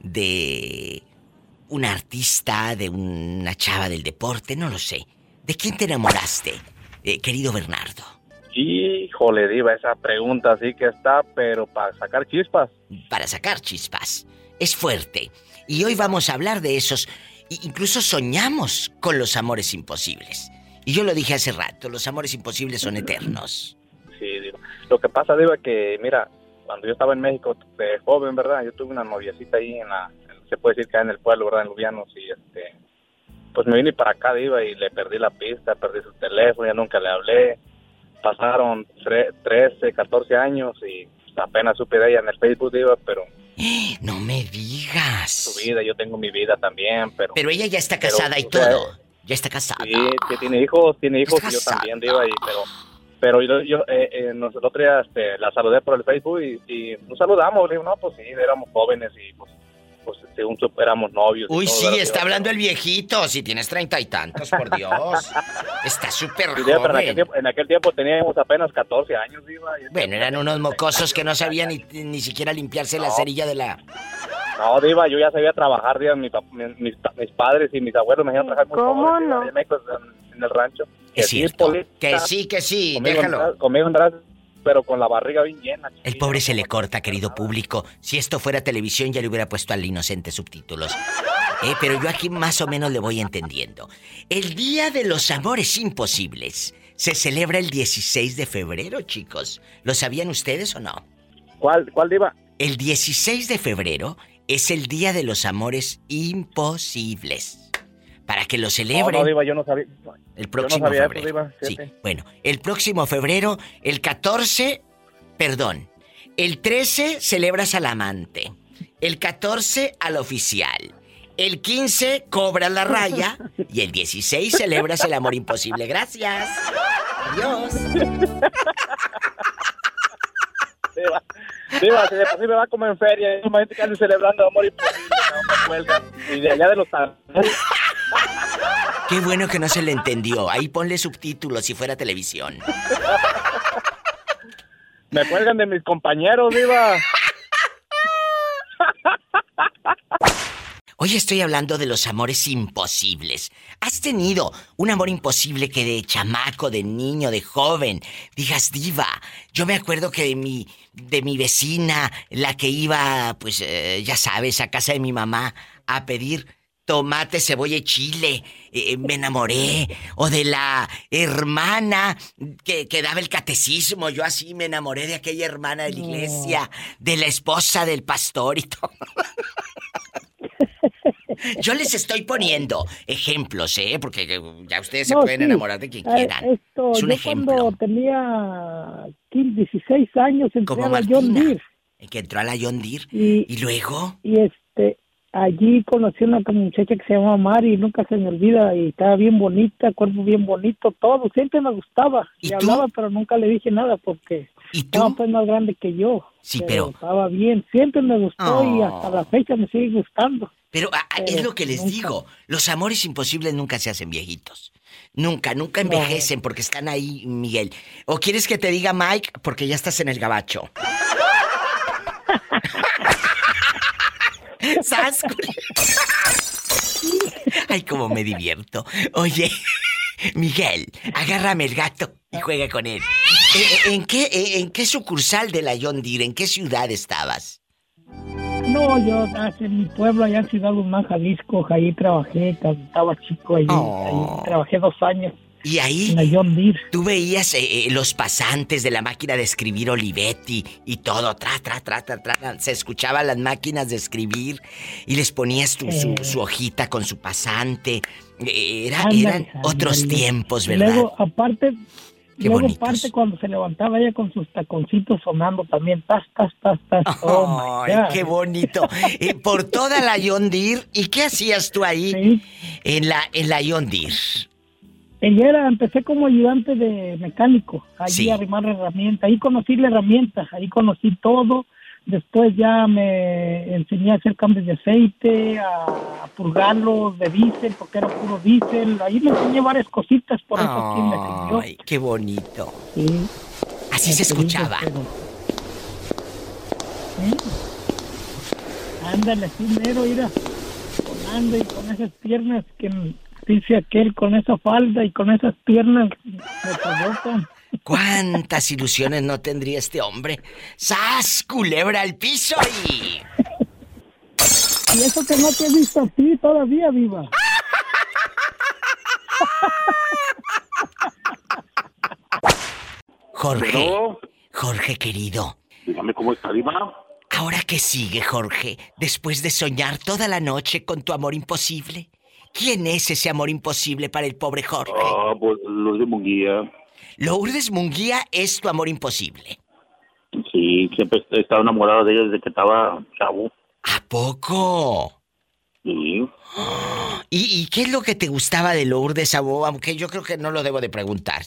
de una artista, de una chava del deporte, no lo sé. ¿De quién te enamoraste, eh, querido Bernardo? Híjole, diva, esa pregunta sí que está, pero para sacar chispas. Para sacar chispas. Es fuerte. Y hoy vamos a hablar de esos incluso soñamos con los amores imposibles. Y yo lo dije hace rato, los amores imposibles son eternos. Sí, digo. Lo que pasa, Diva, que mira, cuando yo estaba en México de joven, ¿verdad? Yo tuve una noviecita ahí en la, se puede decir que en el pueblo, ¿verdad? En Lubianos y este, pues me vine para acá, Diva, y le perdí la pista, perdí su teléfono, ya nunca le hablé. Pasaron tre- 13, 14 años y apenas supe de ella en el Facebook, Diva, pero No me digas. su vida, yo tengo mi vida también, pero... Pero ella ya está pero, casada y o sea, todo. Ya está casada. Sí, que tiene hijos, tiene hijos y yo también, Diva, y, pero, pero yo, yo eh, eh, nos- el otro día este, la saludé por el Facebook y, y nos saludamos, le digo, no, pues sí, éramos jóvenes y pues, pues según sup- éramos novios. Uy, todo, sí, ¿verdad? está hablando el viejito. Si tienes treinta y tantos, por Dios. Está súper Sí, Diva, pero en aquel, joven. tiempo, en aquel tiempo teníamos apenas 14 años, Diva. Bueno, eran unos mocosos que no sabían ni, ni siquiera limpiarse la cerilla de la... No, Diva, yo ya sabía trabajar, Diva, mi mis, mis padres y mis abuelos me hicieron trabajar muy ¿Cómo no? allá en México, en, en el rancho. Que Es sí, cierto. Polita, Que sí, que sí, conmigo déjalo. andrás- Conmigo andrás, pero con la barriga bien llena. El pobre se le corta, querido público. Si esto fuera televisión ya le hubiera puesto al inocente subtítulos. Eh, pero yo aquí más o menos le voy entendiendo. El Día de los Amores Imposibles se celebra el 16 de febrero, chicos. ¿Lo sabían ustedes o no? ¿Cuál, cuál Diva? El 16 de febrero es el Día de los Amores Imposibles. Para que lo No, celebren. no, Diva, yo no sabía. El próximo yo no sabía febrero. Eso, Diva, sí, bueno, el próximo febrero, el 14, perdón, el 13 celebras al amante, el 14 al oficial, el 15 cobras la raya y el 16 celebras el amor imposible. Gracias. Adiós. Diva, si de por sí me va como en feria, imagínate que anden celebrando amor cuelgan. Y de allá de los. Qué bueno que no se le entendió. Ahí ponle subtítulos si fuera televisión. Me cuelgan de mis compañeros, Diva. Hoy estoy hablando de los amores imposibles. ¿Has tenido un amor imposible que de chamaco, de niño, de joven, digas diva? Yo me acuerdo que de mi, de mi vecina, la que iba, pues, eh, ya sabes, a casa de mi mamá a pedir tomate, cebolla y chile, eh, me enamoré. O de la hermana que, que daba el catecismo, yo así me enamoré de aquella hermana de la iglesia, de la esposa del pastor y todo. Yo les estoy poniendo ejemplos, ¿eh? Porque ya ustedes se pueden sí. enamorar de quien Eh, quieran. esto, es un yo ejemplo. cuando tenía 15, 16 años entré Como a la John Martina. Deere Que entró a la John Deere. y, Y luego, y este allí conocí a una muchacha que se llama Mari y nunca se me olvida y estaba bien bonita, cuerpo bien bonito, todo, siempre me gustaba. ¿Y Y tú? hablaba, pero nunca le dije nada porque estaba pues más grande que yo. Sí, pero- estaba bien, siempre me gustó y Oh. hasta la fecha me sigue gustando. Pero ah, ah, es lo que les nunca. digo. Los amores imposibles nunca se hacen viejitos. Nunca, nunca envejecen porque están ahí, Miguel. ¿O quieres que te diga Mike? Porque ya estás en el gabacho. ¡Sas! Ay, cómo me divierto. Oye, Miguel, agárrame el gato y juega con él. Eh, ¿En qué, en qué sucursal de la John Deere, en qué ciudad estabas? No, yo en mi pueblo, allá en Ciudad Guzmán, Jalisco, ahí trabajé, estaba chico, allí, Oh. ahí trabajé dos años. Y ahí tú veías eh, eh, los pasantes de la máquina de escribir Olivetti y todo, tra, tra, tra, tra, tra. Se escuchaban las máquinas de escribir y les ponías tu, su, Eh. su hojita con su pasante. Eh, Era, Ándale, eran ándale. otros tiempos, ¿verdad? Luego, aparte, Qué luego bonitos. aparte cuando se levantaba ella con sus taconcitos sonando también, tas, tas, tas, tas. oh, Ay, qué bonito. Eh, por toda la Deere. ¿Y qué hacías tú ahí en la en la Deere? Ella era, empecé como ayudante de mecánico, allí Sí. a arrimar herramientas, ahí conocí la herramienta, ahí conocí todo, después ya me enseñé a hacer cambios de aceite, a, purgarlos de diésel, porque era puro diésel, ahí me enseñé varias cositas, por eso aquí me sirvió. Ay, qué bonito. Sí. Así se escuchaba. pero- ¿Eh? Ándale, así mero, mira, sonando y con esas piernas que dice aquel, con esa falda y con esas piernas me provocan. ¿Cuántas ilusiones no tendría este hombre? ¡Sas! Culebra al piso y. Y eso que no te he visto a ti todavía, Diva. Jorge. Jorge querido. Dígame cómo está, Diva. Ahora qué sigue, Jorge, después de soñar toda la noche con tu amor imposible. ¿Quién es ese amor imposible para el pobre Jorge? Ah, pues Lourdes Munguía. Lourdes Munguía es tu amor imposible. Sí, siempre he estado enamorado de ella desde que estaba chavo. ¿A poco? Sí. ¿Y, y qué es lo que te gustaba de Lourdes, abo? Aunque yo creo que no lo debo de preguntar.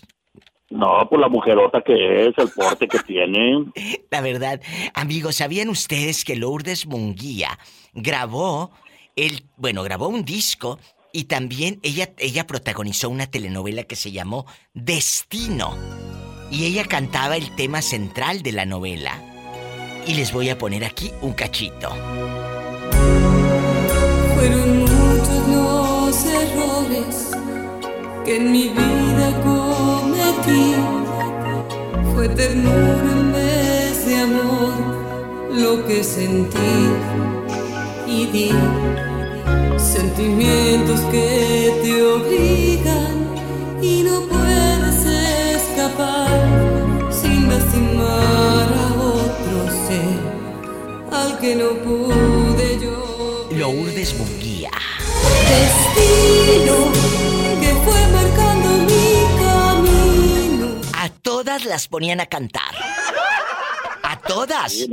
No, por la mujerota que es, el porte que tiene. La verdad, amigos, ¿sabían ustedes que Lourdes Munguía grabó el, bueno, grabó un disco y también ella ella protagonizó una telenovela que se llamó Destino y ella cantaba el tema central de la novela. Y les voy a poner aquí un cachito. Fueron muchos los errores que en mi vida cometí. Fue ternura en vez de amor lo que sentí y di sentimientos que te obligan y no puedes escapar sin lastimar a otro ser al que no pude yo. Lourdes Munguía. Destino que fue marcando mi camino. A todas las ponían a cantar. Todas.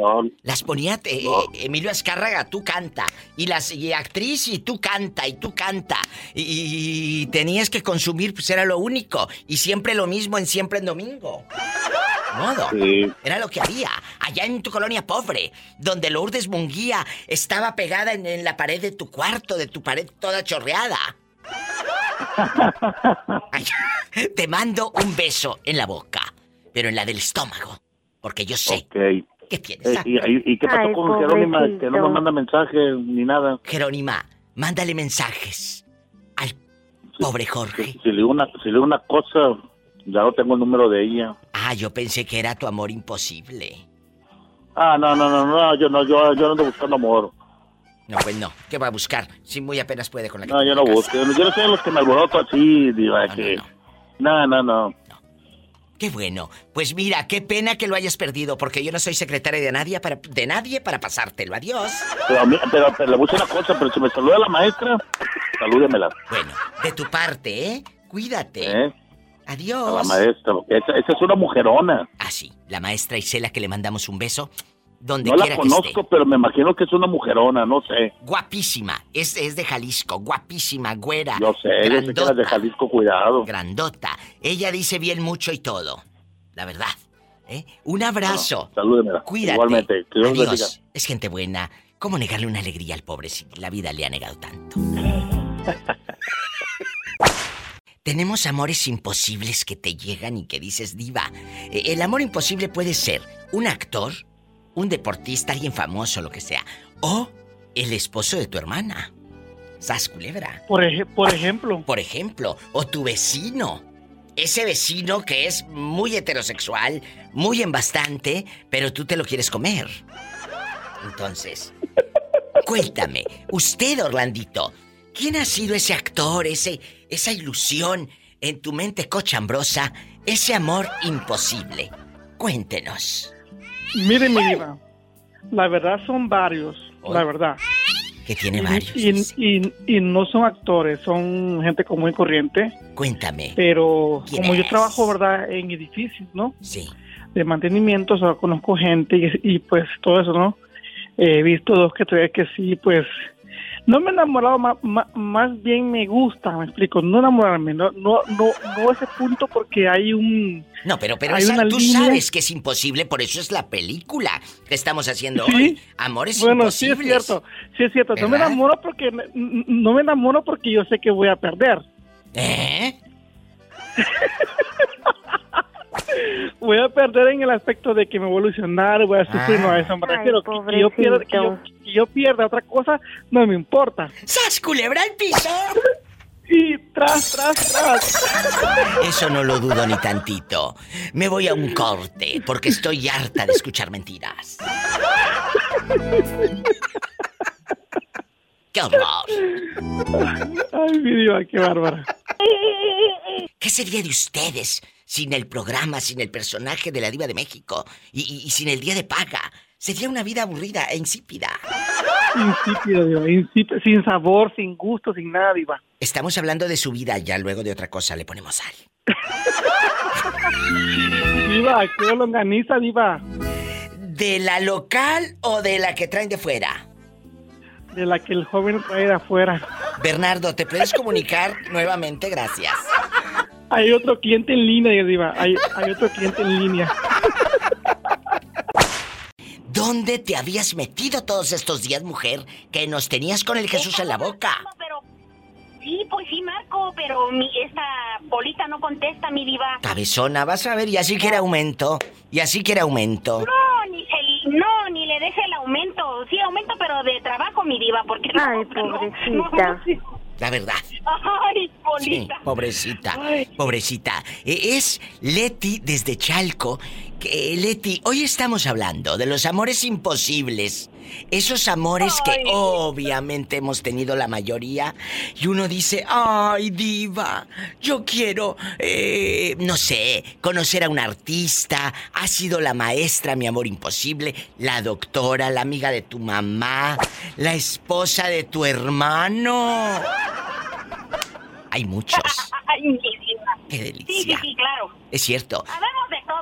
Las ponía eh, eh, Emilio Azcárraga, tú canta. Y las y actriz y tú canta y tú canta. Y, y tenías que consumir, pues era lo único. Y siempre lo mismo en siempre en domingo. Modo. Sí. Era lo que había. Allá en tu colonia pobre, donde Lourdes Munguía estaba pegada en, en la pared de tu cuarto, de tu pared toda chorreada. Te mando un beso en la boca, pero en la del estómago. Porque yo sé que tienes. Eh, ¿y, y- y qué pasó Ay, con Jerónima? Que no me pobrecito. manda mensaje ni nada. Jerónima, mándale mensajes al pobre Jorge. Si le digo una, si le digo una cosa, ya no tengo el número de ella. Ah, yo pensé que era tu amor imposible. Ah, no, no, no, no, yo no, yo, yo no ando buscando amor. No, pues no. ¿Qué va a buscar? Si muy apenas puede con la que No, yo no busco. Yo no soy de los que me alboroto así, diva, que... No, no, no. Qué bueno. Pues mira, qué pena que lo hayas perdido, porque yo no soy secretaria de nadie para, de nadie para pasártelo. Adiós. Pero, a mí- pero, pero le decir una cosa, pero si me saluda la maestra, salúdemela. Bueno, de tu parte, ¿eh? Cuídate. ¿Eh? Adiós. A la maestra, esa, esa es una mujerona. Ah, sí. La maestra Isela que le mandamos un beso. Donde No la que conozco, esté. pero me imagino que es una mujerona, no sé. Guapísima. Es, es de Jalisco. Guapísima, güera. Yo sé, yo sé que era de Jalisco, cuidado. Grandota. Ella dice bien mucho y todo. La verdad. ¿eh? Un abrazo. Salúdemela. Cuídate. Igualmente, Adiós. Es gente buena. ¿Cómo negarle una alegría al pobre si la vida le ha negado tanto? Tenemos amores imposibles que te llegan y que dices, diva. eh, El amor imposible puede ser un actor, un deportista, alguien famoso, lo que sea. O el esposo de tu hermana. Sas culebra. Por, ej- por ejemplo. Por ejemplo, o tu vecino. Ese vecino que es muy heterosexual, muy en bastante, pero tú te lo quieres comer. Entonces, cuéntame, usted, Orlandito, ¿quién ha sido ese actor, ese, esa ilusión en tu mente cochambrosa, ese amor imposible? Cuéntenos. Mire, mi diva. La verdad son varios, la verdad. Que tiene varios. Y, y- y no son actores, son gente común y corriente. Cuéntame. Pero ¿Quién como yo trabajo, ¿verdad? En edificios, ¿no? Sí. De mantenimiento, o sea, conozco gente y, y, pues todo eso, ¿no? He visto dos que tres que sí, pues no me he enamorado, más, más, bien me gusta, me explico, no enamorarme, no, no, no, no ese punto porque hay un... No, pero, pero esa- tú línea- sabes que es imposible, por eso es la película que estamos haciendo Sí. hoy. Amores Bueno, sí es imposibles. cierto, sí es cierto, no me enamoro porque, no me enamoro porque yo sé que voy a perder. ¿Eh? voy a perder en el aspecto de que me voy a ilusionar, voy a sufrir, no a eso me Ay, refiero. Que, que yo pierda, que, yo, que yo pierda otra cosa, no me importa. ¡Sas, culebra al piso! Y tras, tras, tras. Eso no lo dudo ni tantito. Me voy a un corte porque estoy harta de escuchar mentiras. ¡Qué horror! Ay, mi diva, qué bárbara. ¿Qué sería de ustedes sin el programa, sin el personaje de la Diva de México y, y- y sin el día de paga? Sería una vida aburrida e insípida. Insípida, diva, insípida, sin sabor, sin gusto, sin nada, diva. Estamos hablando de su vida, ya luego de otra cosa le ponemos sal. Diva, qué longaniza, diva. ¿De la local o de la que traen de fuera? De la que el joven trae de afuera. Bernardo, ¿te puedes comunicar nuevamente? Gracias. Hay otro cliente en línea, diva. Hay, hay otro cliente en línea. ¿Dónde te habías metido todos estos días, mujer, que nos tenías con el Jesús en la boca? Sí, pues sí, Marco, pero mi, esta bolita no contesta, mi diva. Cabezona, vas a ver, y así quiere aumento. Y así quiere aumento. No, ni se, no, ni le deje el aumento. Sí, aumento, pero de trabajo, mi diva, porque no. Ay, pobrecita. La verdad. Ay, Sí, bolita. pobrecita, pobrecita. Eh, Es Leti desde Chalco. Que, Leti, hoy estamos hablando de los amores imposibles. Esos amores que obviamente hemos tenido la mayoría. Y uno dice, ay, diva, yo quiero, eh, no sé, conocer a un artista. Ha sido la maestra, mi amor imposible, la doctora, la amiga de tu mamá, la esposa de tu hermano. Hay muchos. Ay, mi diva. Qué Sí, sí, delicia. sí, claro. Es cierto.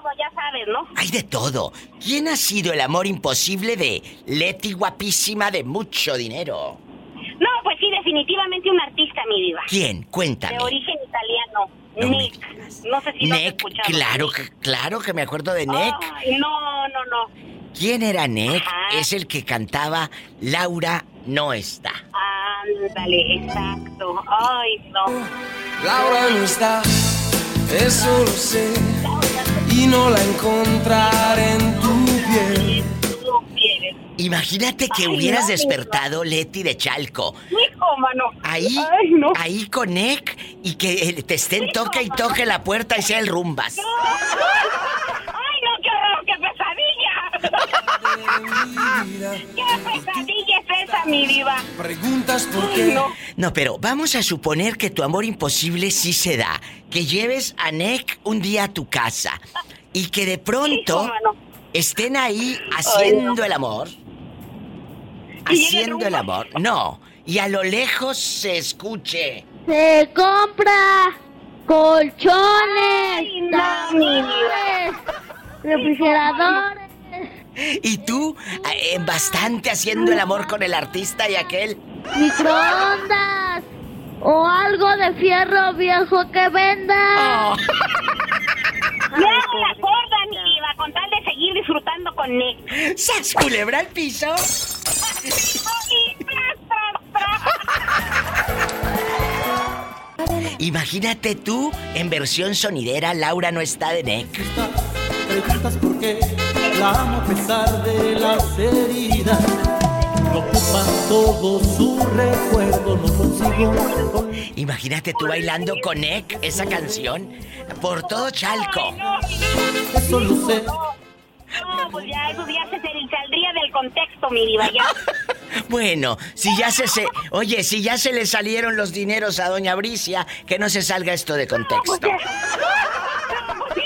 Todo, ya sabes, ¿no? Hay de todo. ¿Quién ha sido el amor imposible de Leti guapísima de mucho dinero? No, pues sí, definitivamente un artista, mi diva. ¿Quién? Cuéntame. De origen italiano. Nick. No sé si lo has Nick, escuchado. claro que, claro que me acuerdo de Nick. No, no, no. ¿Quién era Nick? Es el que cantaba Laura no está. Ándale, exacto. Ay, no. Laura no está, eso lo sé, y no la encontraré en tu piel. Imagínate que Ay, hubieras no, despertado Leti de Chalco. Hijo, mano. Ahí, Ay, no. ahí con Nick y que eh, te estén toque y toque la puerta y sea el rumbas. ¡Ay, no, qué horror, qué pesadilla! ¡Qué pesadilla es esa, mi diva! Preguntas por qué. no. No, pero vamos a suponer que tu amor imposible sí se da. Que lleves a Nick un día a tu casa. Y que de pronto estén ahí haciendo el amor. Haciendo el amor. No. Y a lo lejos se escuche. Se compra colchones, refrigeradores. Y tú, eh, bastante haciendo el amor con el artista y aquel. microondas o algo de fierro viejo que venda. Me hago la gorda, mi diva, con tal de seguir disfrutando con Nick. ¡Sas, culebra al piso! Imagínate tú en versión sonidera, Laura no está de Nick. Preguntas por qué la amo a pesar de las heridas. Me ocupa todo su recuerdo, no consigo. Imagínate tú bailando con Nick esa canción por todo Chalco. Eso lo sé. No, pues ya eso ya se saldría del contexto, mi diva, ya. Bueno, si ya se, se oye, si ya se le salieron los dineros a doña Bricia, que no se salga esto de contexto. ¿Qué más da, mi diva?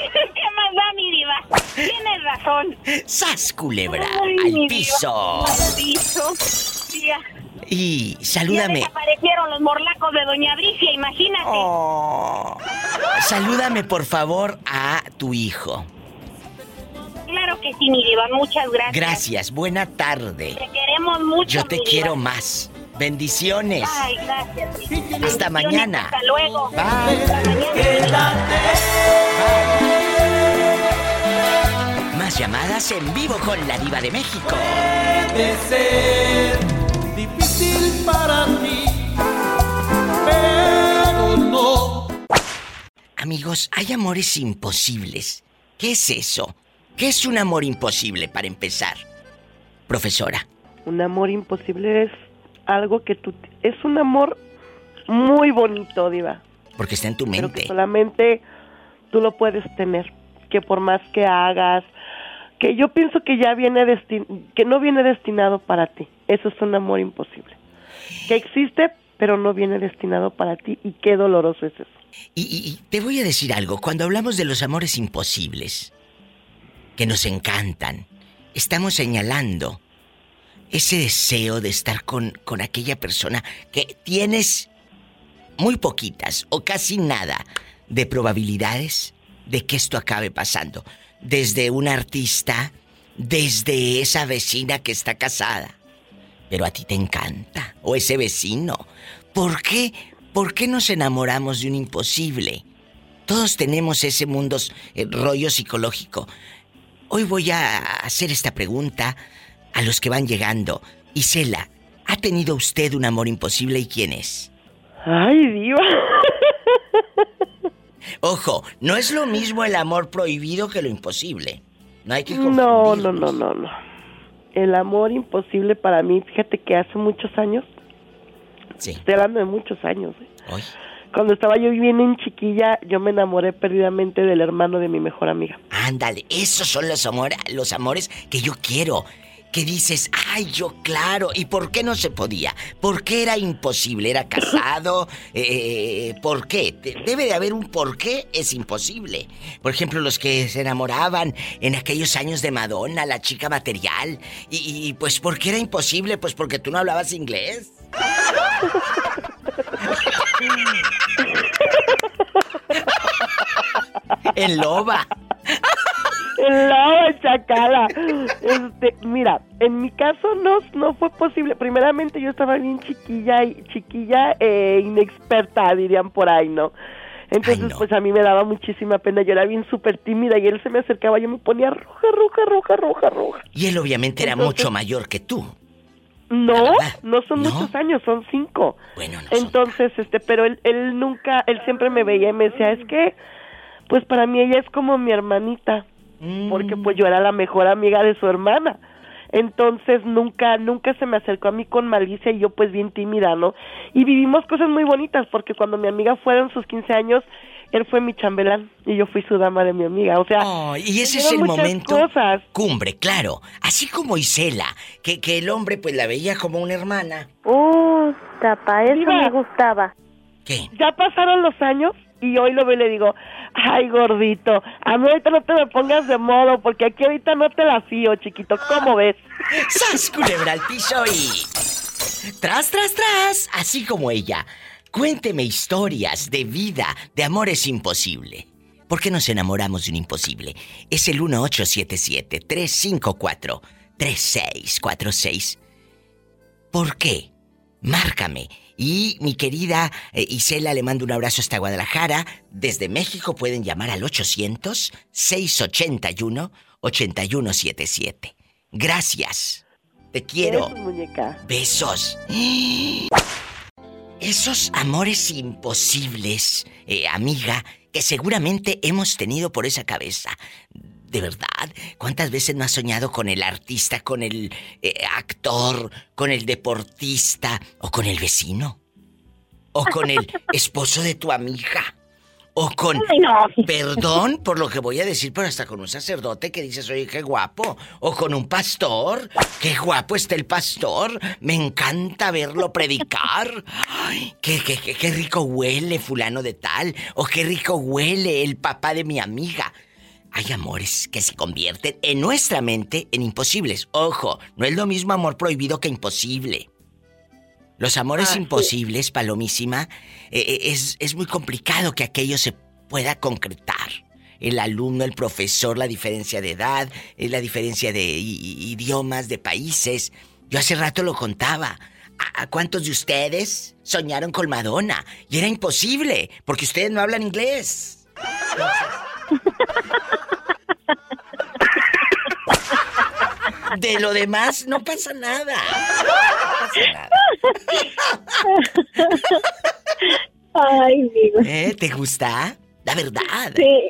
Tienes razón. ¡Sas, culebra! Ay, ¡Al piso! piso. Ya. Y Ya salúdame, desaparecieron los morlacos de Doña Bricia, imagínate. Oh. salúdame por favor a tu hijo. Claro que sí, mi diva, muchas gracias. Gracias, buena tarde. Te queremos mucho, Yo te mi quiero diva. más. Bendiciones. Ay, gracias. Hasta Bendiciones, mañana. Hasta luego. Bye. Hasta mañana. Más llamadas en vivo con la diva de México. Puede ser difícil para ti, pero no. Amigos, hay amores imposibles. ¿Qué es eso? ¿Qué es un amor imposible para empezar? Profesora. Un amor imposible es algo que tú... Es un amor muy bonito, Diva. Porque está en tu Pero mente. que solamente tú lo puedes tener. Que por más que hagas... Que yo pienso que ya viene que no viene destinado para ti. Eso es un amor imposible. que existe, pero no viene destinado para ti y qué doloroso es eso. Y, y- y te voy a decir algo, cuando hablamos de los amores imposibles, que nos encantan, estamos señalando ese deseo de estar con, con aquella persona que tienes muy poquitas o casi nada de probabilidades de que esto acabe pasando. Desde un artista, desde esa vecina que está casada. Pero a ti te encanta. O ese vecino. ¿Por qué? ¿Por qué nos enamoramos de un imposible? Todos tenemos ese mundo, eh, rollo psicológico. Hoy voy a hacer esta pregunta a los que van llegando. Isela, ¿ha tenido usted un amor imposible y quién es? Ay, diva. Ojo, no es lo mismo el amor prohibido que lo imposible. No hay que No, no, no, no, no. El amor imposible para mí, fíjate que hace muchos años, Sí. estoy hablando de muchos años, ¿eh? Hoy. cuando estaba yo bien en chiquilla, yo me enamoré perdidamente del hermano de mi mejor amiga. Ándale, esos son los, amor, los amores que yo quiero. Que dices, ay, yo claro, ¿y por qué no se podía? ¿Por qué era imposible? ¿Era casado? Eh, ¿Por qué? Debe de haber un por qué es imposible. Por ejemplo, los que se enamoraban en aquellos años de Madonna, la chica material. Y, y, pues, ¿por qué era imposible? Pues porque tú no hablabas inglés. En loba. Lado chacala. Este, mira, en mi caso no, no fue posible. Primeramente yo estaba bien chiquilla y chiquilla e inexperta, dirían por ahí, ¿no? Entonces, pues a mí me daba muchísima pena. Yo era bien súper tímida y él se me acercaba y yo me ponía roja, roja, roja, roja, roja. Y él obviamente era mucho mayor que tú. No, no son muchos años, son cinco. Bueno, no Entonces, este, pero él, él nunca, él siempre me veía y me decía, es que, pues para mí ella es como mi hermanita, porque pues yo era la mejor amiga de su hermana. Entonces nunca, nunca se me acercó a mí con malicia y yo pues bien tímida, ¿no? Y vivimos cosas muy bonitas porque cuando mi amiga fueron sus 15 años, él fue mi chambelán y yo fui su dama de mi amiga. O sea, Y ese es el momento cosas. cumbre, claro. Así como Isela, que, que el hombre pues la veía como una hermana. Oh, tapa, eso me gustaba. ¿Qué? Ya pasaron los años y hoy lo veo y le digo, ay gordito, a mí ahorita no te me pongas de modo porque aquí ahorita no te la fío, chiquito, ¿cómo ves? ¡Sas, culebra al piso y... Tras, tras, tras, así como ella. Cuénteme historias de vida, de amores imposible. ¿Por qué nos enamoramos de un imposible? Es el 1877-354-3646. ¿Por qué? Márcame. Y mi querida eh, Isela le mando un abrazo hasta Guadalajara. Desde México pueden llamar al 800-681-8177. Gracias. Te quiero. Besos, muñeca. Besos. Esos amores imposibles, eh, amiga, que seguramente hemos tenido por esa cabeza. De verdad, ¿cuántas veces no has soñado con el artista, con el eh, actor, con el deportista o con el vecino? O con el esposo de tu amiga. O con... Perdón por lo que voy a decir, pero hasta con un sacerdote que dices, oye, qué guapo. O con un pastor. Qué guapo está el pastor. Me encanta verlo predicar. Ay, qué, qué, qué, qué rico huele fulano de tal. O qué rico huele el papá de mi amiga. Hay amores que se convierten en nuestra mente en imposibles. Ojo, no es lo mismo amor prohibido que imposible. Los amores Ah, sí. imposibles, Palomísima, eh, eh, es, es muy complicado que aquello se pueda concretar. El alumno, el profesor, la diferencia de edad, eh, la diferencia de i- i- idiomas, de países. Yo hace rato lo contaba. ¿A, a cuántos de ustedes soñaron con Madonna? Y era imposible, porque ustedes no hablan inglés. De lo demás no pasa nada. No pasa nada. Ay, digo. ¿Eh? ¿Te gusta? La verdad. Sí.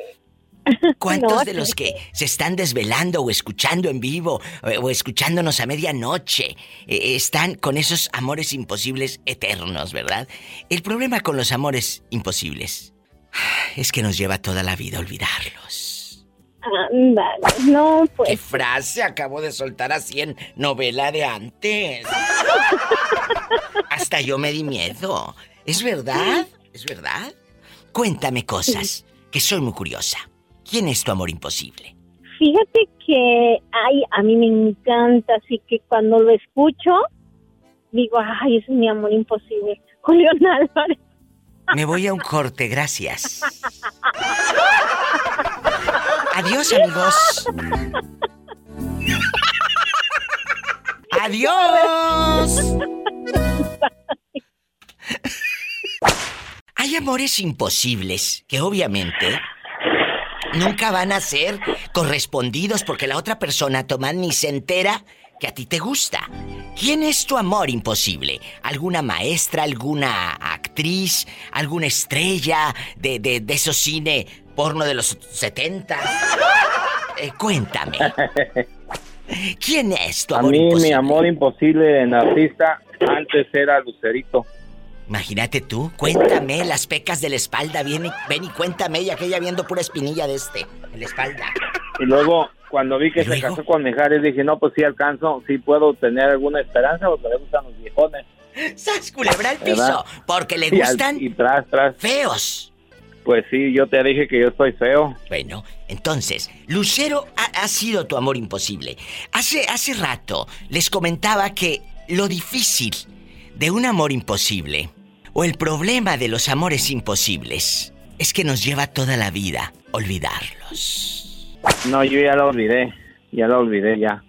¿Cuántos No, de los que se están desvelando o escuchando en vivo eh, o escuchándonos a medianoche eh, están con esos amores imposibles eternos, verdad? El problema con los amores imposibles es que nos lleva toda la vida a olvidarlos. Ándale, no, ¿Qué pues. frase acabo de soltar así en novela de antes? Hasta yo me di miedo. ¿Es verdad? ¿Es verdad? Cuéntame cosas, que soy muy curiosa. ¿Quién es tu amor imposible? Fíjate que, ay, a mí me encanta, así que cuando lo escucho, digo, ay, ese es mi amor imposible. Julián Álvarez. Me voy a un corte, gracias. Adiós, amigos. Adiós. Hay amores imposibles que obviamente nunca van a ser correspondidos porque la otra persona, Tomás, ni se entera que a ti te gusta. ¿Quién es tu amor imposible? ¿Alguna maestra, alguna actriz, alguna estrella de, de, de esos cine porno de los 70? Eh, cuéntame. ¿Quién es tu A amor mí imposible? mi amor imposible en artista antes era Lucerito. Imagínate tú, cuéntame las pecas de la espalda, ven y, ven y cuéntame, y aquella viendo pura espinilla de este, en la espalda. Y luego, cuando vi que se casó con Mijares, dije, no, pues sí alcanzo, sí puedo tener alguna esperanza, porque me gustan los viejones. ¡Sas, culebra al piso! ¿verdad? Porque le Y al- gustan Y tras, tras. feos. Pues sí, yo te dije que yo estoy feo. Bueno, entonces, Lucero ha, ha sido tu amor imposible. Hace, hace rato les comentaba que lo difícil de un amor imposible, o el problema de los amores imposibles, es que nos lleva toda la vida olvidarlos. No, yo ya lo olvidé, ya lo olvidé ya.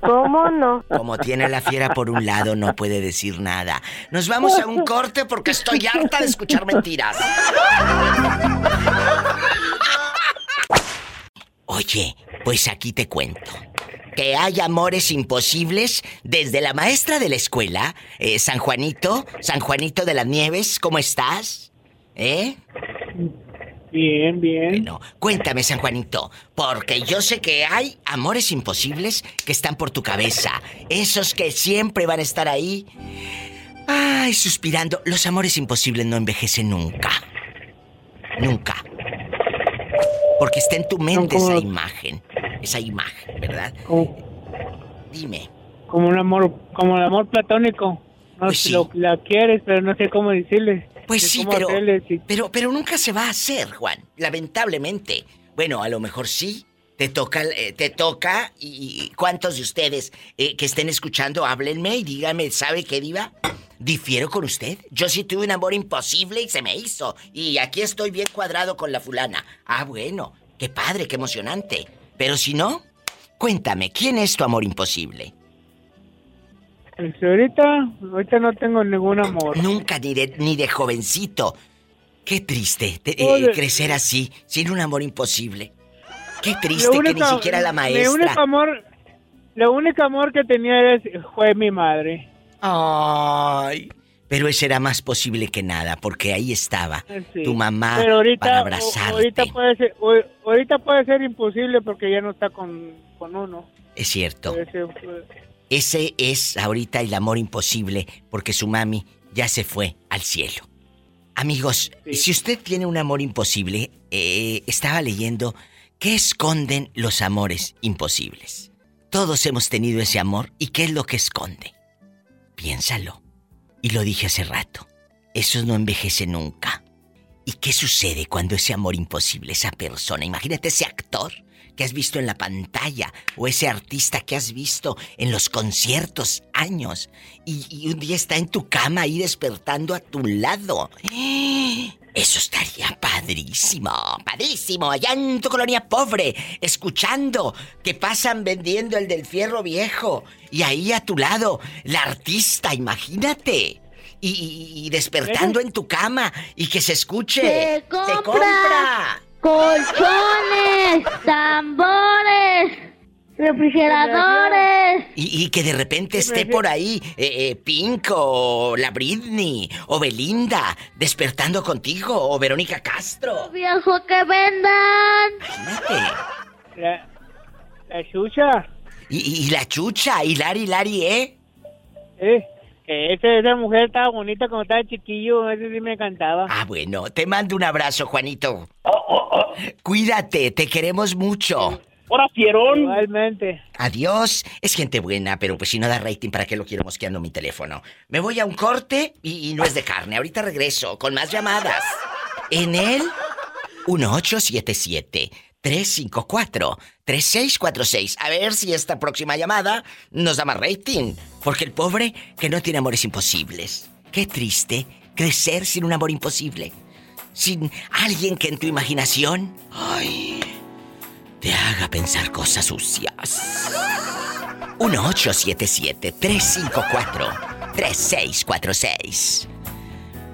¿Cómo no? Como tiene la fiera por un lado, no puede decir nada. Nos vamos a un corte porque estoy harta de escuchar mentiras. Oye, pues aquí te cuento. Que hay amores imposibles desde la maestra de la escuela, eh, San Juanito, San Juanito de las Nieves, ¿cómo estás? ¿Eh? Bien, bien. Bueno, cuéntame, San Juanito, porque yo sé que hay amores imposibles que están por tu cabeza. Esos que siempre van a estar ahí. Ay, suspirando. Los amores imposibles no envejecen nunca. Nunca. Porque está en tu mente esa imagen. Esa imagen, ¿verdad? Como, Dime. como un amor, como el amor platónico. No Pues sé, sí. lo, la quieres, pero no sé cómo decirle. Pues sí, pero, pero, pero nunca se va a hacer, Juan. Lamentablemente. Bueno, a lo mejor sí. Te toca, eh, te toca. Y, y ¿cuántos de ustedes eh, que estén escuchando, háblenme y díganme, ¿sabe qué diva? Difiero con usted. Yo sí tuve un amor imposible y se me hizo. Y aquí estoy bien cuadrado con la fulana. Ah, bueno. Qué padre, qué emocionante. Pero si no, cuéntame, ¿quién es tu amor imposible? Pues ahorita, ahorita no tengo ningún amor. Nunca, ni de, ni de jovencito. Qué triste te- eh, crecer así, sin un amor imposible. Qué triste que ni siquiera la Mi único maestra. amor, lo único amor que tenía fue mi madre. Ay. Pero ese era más posible que nada, porque ahí estaba Sí. tu mamá Pero ahorita, para abrazarte. ahorita puede ser, ahorita puede ser imposible porque ya no está con, con uno. Es cierto. Ese Ese es ahorita el amor imposible, porque su mami ya se fue al cielo. Amigos, si usted tiene un amor imposible, eh, estaba leyendo qué esconden los amores imposibles. Todos hemos tenido ese amor y qué es lo que esconde. Piénsalo. Y lo dije hace rato. Eso no envejece nunca. ¿Y qué sucede cuando ese amor imposible, esa persona, imagínate ese actor que has visto en la pantalla o ese artista que has visto en los conciertos años y, y un día está en tu cama ahí despertando a tu lado? Eso estaría padrísimo, padrísimo, allá en tu colonia pobre, escuchando que pasan vendiendo el del fierro viejo y ahí a tu lado la artista, imagínate. Y, y- y despertando en tu cama y que se escuche. ¡Se compra colchones, tambores, refrigeradores. Y, y que de repente esté por ahí eh, eh, Pink o la Britney o Belinda despertando contigo o Verónica Castro. Viejo que vendan. La, la chucha. Y, y- y la chucha, y Lari Lari, ¿eh? Eh, que esa, esa mujer estaba bonita cuando estaba chiquillo, ese sí me encantaba. Ah, bueno, te mando un abrazo, Juanito. Cuídate, te queremos mucho. Ahora, fierón. Igualmente. Adiós. Es gente buena, pero pues si no da rating, ¿para qué lo quiero mosqueando mi teléfono? Me voy a un corte y, y no es de carne. Ahorita regreso con más llamadas. En el 1877-354-3646. A ver si esta próxima llamada nos da más rating. Porque el pobre que no tiene amores imposibles. Qué triste crecer sin un amor imposible. Sin alguien que en tu imaginación... Ay, te haga pensar cosas sucias. 1877-354-3646.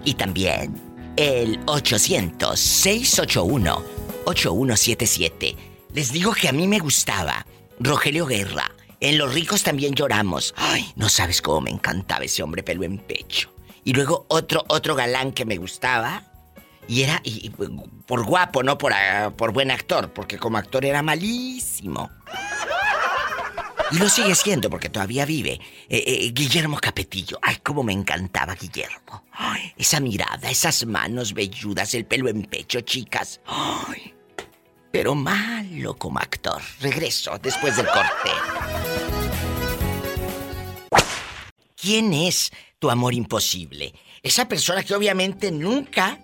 Y también el 800-681-8177. Les digo que a mí me gustaba Rogelio Guerra. En Los ricos también lloramos. Ay, no sabes cómo me encantaba ese hombre pelo en pecho. Y luego otro, otro galán que me gustaba. Y era y- por guapo, no por, ah, por buen actor, porque como actor era malísimo. Y lo sigue siendo porque todavía vive. Eh, eh, Guillermo Capetillo. Ay, cómo me encantaba Guillermo. Esa mirada, esas manos velludas, el pelo en pecho, chicas. Ay, pero malo como actor. Regreso después del corte. ¿Quién es tu amor imposible? Esa persona que obviamente nunca,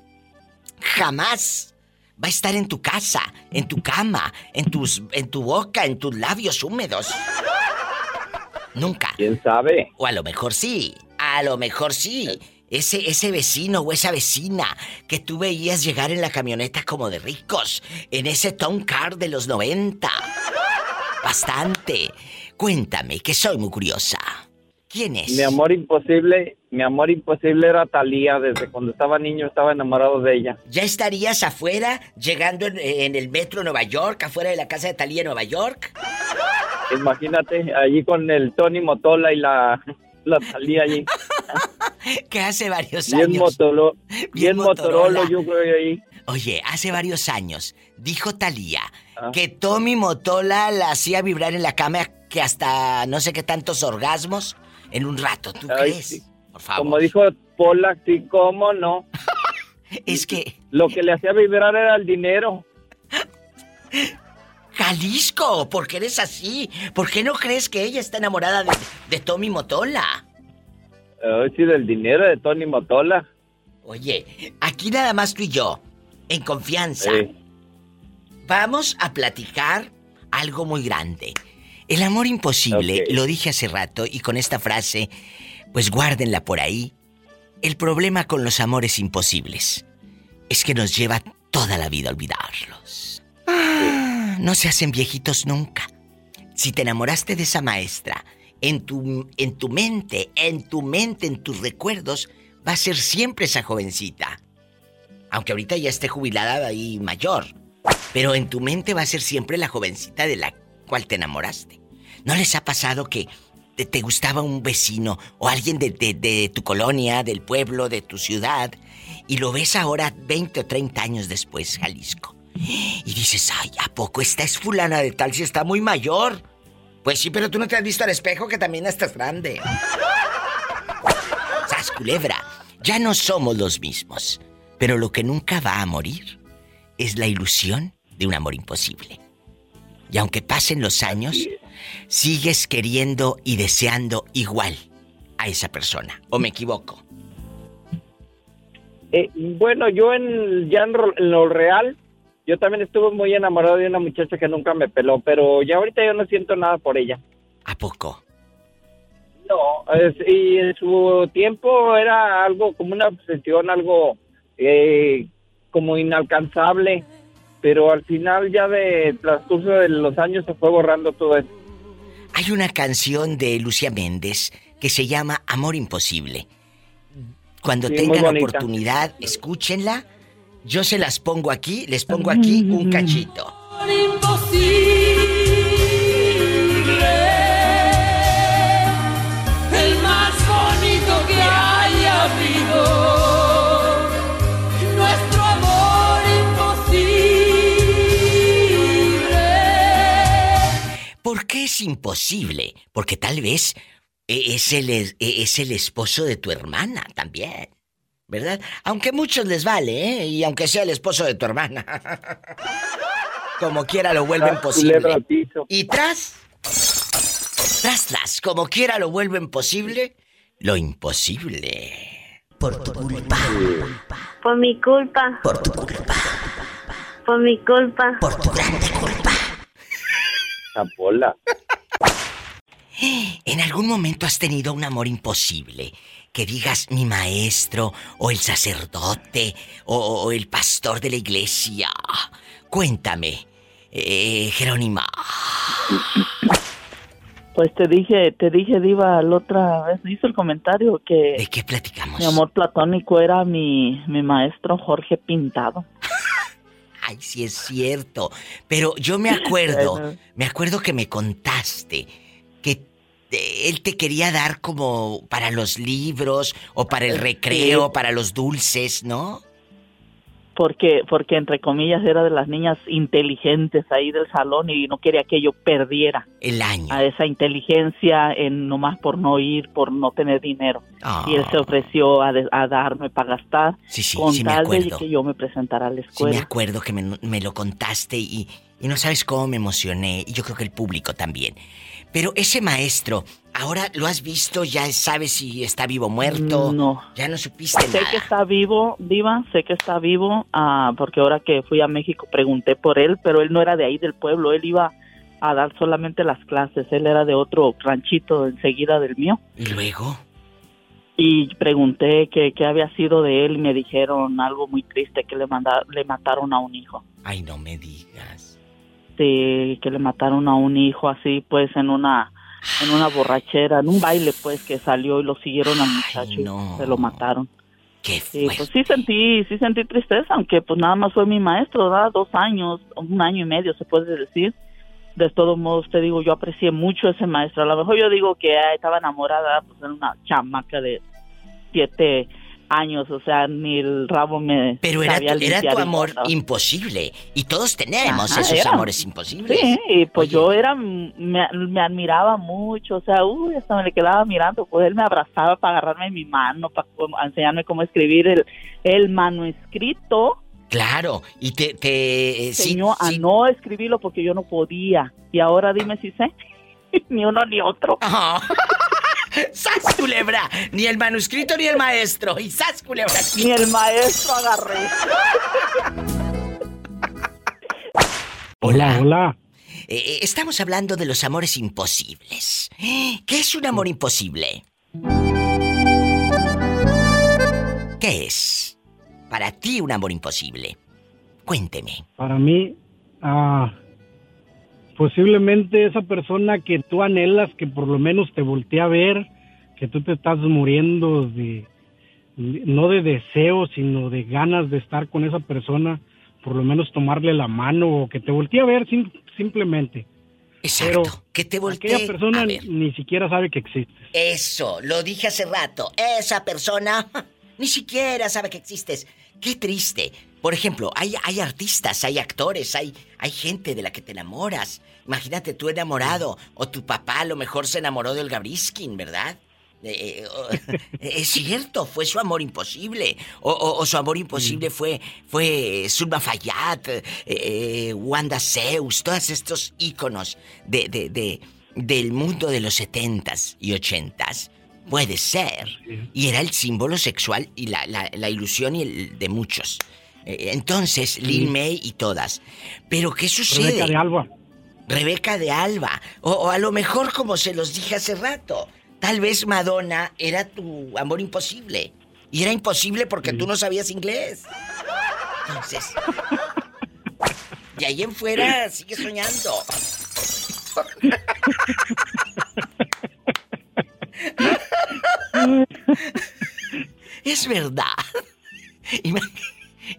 jamás va a estar en tu casa, en tu cama, en tus, en tu boca, en tus labios húmedos. Nunca. ¿Quién sabe? O a lo mejor sí. A lo mejor sí. Ese, ese vecino o esa vecina que tú veías llegar en la camioneta como de ricos. En ese Tom Car de los 90. Bastante. Cuéntame, que soy muy curiosa. ¿Quién es? Mi amor imposible, mi amor imposible era Talía. Desde cuando estaba niño estaba enamorado de ella. ¿Ya estarías afuera, llegando en, en el metro de Nueva York, afuera de la casa de Talía Nueva York? Imagínate, allí con el Tony Motola y la, la Talía allí. Que hace varios Bien, años. motolo, bien, Motorola. Motorola, yo creo ahí. Oye, hace varios años dijo Talía Ah. que Tommy Motola la hacía vibrar en la cama que hasta no sé qué tantos orgasmos en un rato. ¿Tú Ay, crees? sí. Por favor. Como dijo Pola, sí, cómo no. Es que. Lo que le hacía vibrar era el dinero. Jalisco, ¿por qué eres así? ¿Por qué no crees que ella está enamorada de, de Tommy Motola? Ay, sí, del dinero de Tony Motola. Oye, aquí nada más tú y yo, en confianza. Sí. Vamos a platicar algo muy grande. El amor imposible, lo dije hace rato y con esta frase, pues guárdenla por ahí. El problema con los amores imposibles es que nos lleva toda la vida a olvidarlos. Ah, no se hacen viejitos nunca. Si te enamoraste de esa maestra, en tu, en tu mente, en tu mente, en tus recuerdos, va a ser siempre esa jovencita. Aunque ahorita ya esté jubilada y mayor. Pero en tu mente va a ser siempre la jovencita de la cual te enamoraste. ¿No les ha pasado que te, gustaba un vecino o alguien de tu colonia, del pueblo, de tu ciudad, y lo ves ahora 20 o 30 años después, Jalisco? Y dices, ay, ¿a poco esta es fulana de tal si está muy mayor? Pues sí, pero tú no te has visto al espejo que también estás grande. ¡Sas, culebra! Ya no somos los mismos. Pero lo que nunca va a morir es la ilusión de un amor imposible. Y aunque pasen los años, sigues queriendo y deseando igual a esa persona. ¿O me equivoco? Eh, bueno, yo en, ya en, lo real, yo también estuve muy enamorado de una muchacha que nunca me peló, pero ya ahorita yo no siento nada por ella. ¿A poco? No, es- y en su tiempo era algo como una obsesión, algo eh, como inalcanzable, pero al final ya de transcurso de los años se fue borrando todo eso. Hay una canción de Lucía Méndez que se llama Amor Imposible. Cuando Sí, tengan oportunidad, escúchenla. Yo se las pongo aquí, les pongo aquí un cachito. el es imposible? Porque tal vez eh, es el, es- es el esposo de tu hermana también. ¿Verdad? Aunque a muchos les vale, ¿eh? Y aunque sea el esposo de tu hermana. como quiera lo vuelven posible. Y tras, tras, tras, como quiera lo vuelven posible, lo imposible. Por tu culpa. Por mi culpa. Por tu culpa. Por mi culpa. Por tu culpa. Chapola. ¿En algún momento has tenido un amor imposible? Que digas mi maestro, o el sacerdote, o, o el pastor de la iglesia. Cuéntame, eh, Jerónima. Pues te dije, te dije, Diva, la otra vez hizo el comentario que... ¿De qué platicamos? Mi amor platónico era mi, mi maestro Jorge Pintado. Ay, sí es cierto. Pero yo me acuerdo, me acuerdo que me contaste que eh, él te quería dar como para los libros, o para el recreo, para los dulces, ¿no? Porque, porque entre comillas era de las niñas inteligentes ahí del salón y no quería que yo perdiera El año. a esa inteligencia en nomás por no ir, por no tener dinero. Ah. Y él se ofreció a, de- a darme para gastar Sí, sí, con sí tal de que yo me presentara a la Sí, me escuela. acuerdo que me, me lo contaste y, y no sabes cómo me emocioné. Y yo creo que el público también. Pero ese maestro, ahora lo has visto, ya sabes si está vivo o muerto. No. Ya no supiste Sé nada. que está vivo, Diva, sé que está vivo, ah, porque ahora que fui a México pregunté por él, pero él no era de ahí del pueblo, él iba a dar solamente las clases, él era de otro ranchito enseguida del mío. ¿Y luego? Y pregunté qué qué había sido de él y me dijeron algo muy triste, que le, manda, le mataron a un hijo. Ay, no me digas. Sí, que le mataron a un hijo así pues en una en una borrachera, en un baile pues que salió y lo siguieron al muchacho y se lo mataron. Qué Sí, pues sí sentí, sí sentí tristeza, aunque pues nada más fue mi maestro, ¿verdad? Dos años, un año y medio se puede decir. De todos modos, te digo, yo aprecié mucho a ese maestro. A lo mejor yo digo que ah, estaba enamorada, pues era una chamaca de siete años, o sea, ni el rabo me Pero era, sabía tu, era tu amor todo. imposible. Y todos tenemos Ajá, esos era. amores imposibles. Sí, y pues yo era, me, me admiraba mucho, o sea, uy, hasta me le quedaba mirando, pues él me abrazaba para agarrarme mi mano, para enseñarme cómo escribir el, el manuscrito, Claro, y te... te eh, sí, enseñó a no escribirlo porque yo no podía, y ahora dime si sé, ni uno ni otro. ¡Sas, culebra! Ni el manuscrito ni el maestro. Y sas, culebra. Ni el maestro agarré. Hola. Hola. estamos hablando de los amores imposibles. ¿Qué es un amor imposible? ¿Qué es para ti un amor imposible? Cuénteme. Para mí, ah, posiblemente esa persona que tú anhelas que por lo menos te voltee a ver, que tú te estás muriendo de, no de deseo, sino de ganas de estar con esa persona, por lo menos tomarle la mano o que te voltee a ver sim- simplemente. Exacto, Pero que te voltee aquella persona a ver. ni siquiera sabe que existe. Eso, lo dije hace rato. Esa persona ni siquiera sabe que existes. Qué triste. Por ejemplo, hay, hay artistas, hay actores, hay, hay gente de la que te enamoras. Imagínate tú enamorado, o tu papá a lo mejor se enamoró del Gabriskin, ¿verdad? Eh, eh, es cierto, fue su amor imposible. O, o- o su amor imposible fue, fue Zulma Fayad, eh, eh, Wanda Zeus, todos estos íconos de, de, de- del mundo de los setentas y ochentas. Puede ser. Y era el símbolo sexual y la, la- la ilusión y el de muchos. Eh, Entonces, Lil May y todas. Pero ¿qué sucede? Rebeca de Alba. Rebeca de Alba. O, o a lo mejor, como se los dije hace rato, tal vez Madonna era tu amor imposible. Y era imposible porque tú no sabías inglés. Entonces. Y ahí en fuera sigue soñando. Es verdad. Ima-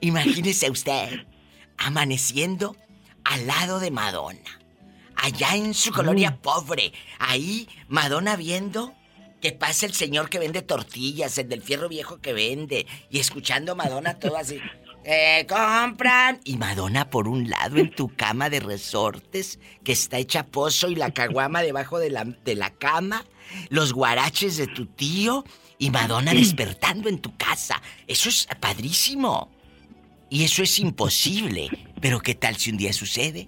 Imagínese usted amaneciendo al lado de Madonna. Allá en su colonia pobre. Ahí Madonna viendo que pasa el señor que vende tortillas, el del fierro viejo que vende. Y escuchando a Madonna todo así. ¡Eh, compran! Y Madonna por un lado en tu cama de resortes, que está hecha pozo y la caguama debajo de la, de la cama, los guaraches de tu tío y Madonna despertando en tu casa. Eso es padrísimo. Y eso es imposible. Pero ¿qué tal si un día sucede?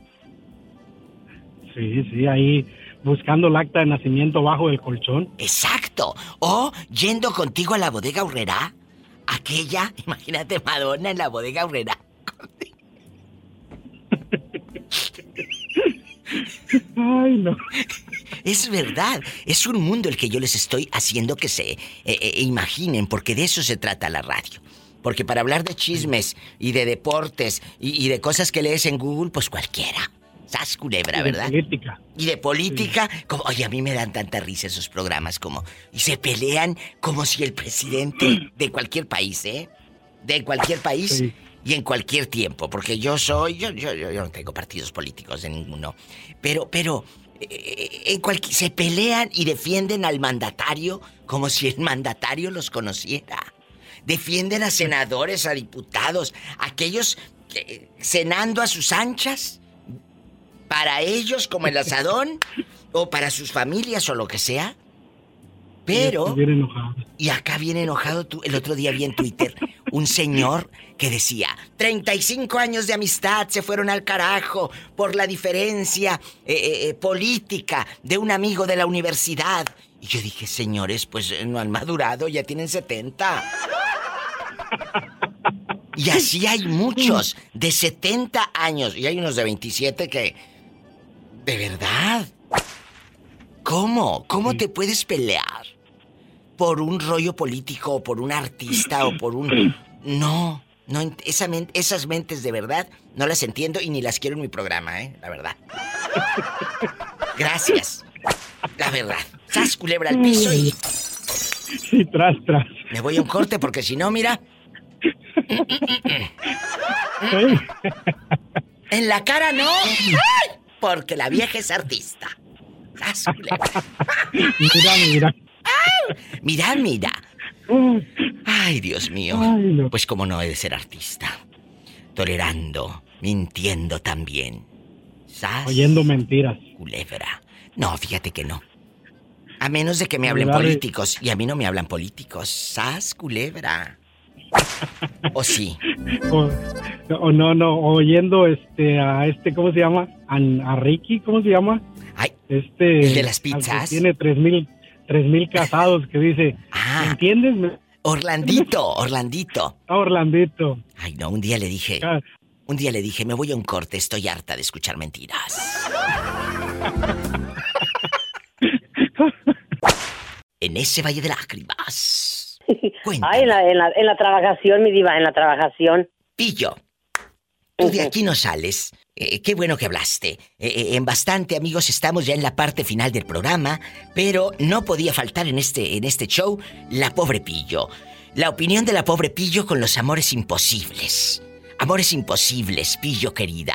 Sí, sí, ahí buscando el acta de nacimiento bajo del colchón. Exacto. O yendo contigo a la bodega Urrera. Aquella, imagínate Madonna en la bodega Urrera. Ay, no. Es verdad, es un mundo el que yo les estoy haciendo que se eh, eh, imaginen, porque de eso se trata la radio. Porque para hablar de chismes y de deportes y, y de cosas que lees en Google, pues cualquiera. Sas culebra, Y de ¿verdad? política. Y de política, como, oye, a mí me dan tanta risa esos programas como, y se pelean como si el presidente de cualquier país, ¿eh? De cualquier país Sí. y en cualquier tiempo, porque yo soy, yo, yo, yo, yo no tengo partidos políticos de ninguno, pero, pero, eh, en cualquier, se pelean y defienden al mandatario como si el mandatario los conociera. Defienden a senadores, a diputados, aquellos que, cenando a sus anchas, para ellos como el asadón, o para sus familias o lo que sea. Pero... Y acá viene enojado tú. El otro día vi en Twitter un señor que decía, 35 años de amistad se fueron al carajo por la diferencia eh, eh, eh, política de un amigo de la universidad. Y yo dije, señores, pues no han madurado, ya tienen 70. Y así hay muchos de 70 años. Y hay unos de 27 que... De verdad. ¿Cómo? ¿Cómo te puedes pelear? ¿Por un rollo político o por un artista o por un... No, no, esa esas mentes de verdad no las entiendo y ni las quiero en mi programa, ¿eh? La verdad. Gracias. La verdad. Sas culebra al piso y Sí, tras, tras. me voy a un corte porque si no, mira, en la cara no. Porque la vieja es artista. Mira, mira. Mira, mira. Ay, Dios mío. Pues como no he de ser artista. Tolerando, mintiendo también. ¿Sas? Oyendo mentiras. Culebra. No, fíjate que no. A menos de que me hablen políticos. Y a mí no me hablan políticos. ¡Sas, culebra! ¿O sí? O, o no, no, oyendo este a este, ¿cómo se llama? A Ricky, ¿cómo se llama? Ay, este ¿el de las pizzas? tiene tres mil, tres mil casados que dice, Ah. ¿me entiendes? Orlandito, Orlandito. Orlandito. Ay, no, un día le dije. Ah. Un día le dije, me voy a un corte, estoy harta de escuchar mentiras. en ese valle de lágrimas. Ay, en la, en, la, en la trabajación, mi diva, en la trabajación. Pillo, tú de aquí no sales. Eh, qué bueno que hablaste. Eh, eh, en bastante, amigos, estamos ya en la parte final del programa, pero no podía faltar en este, en este show la pobre Pillo. La opinión de la pobre Pillo con los amores imposibles. Amores imposibles, Pillo querida.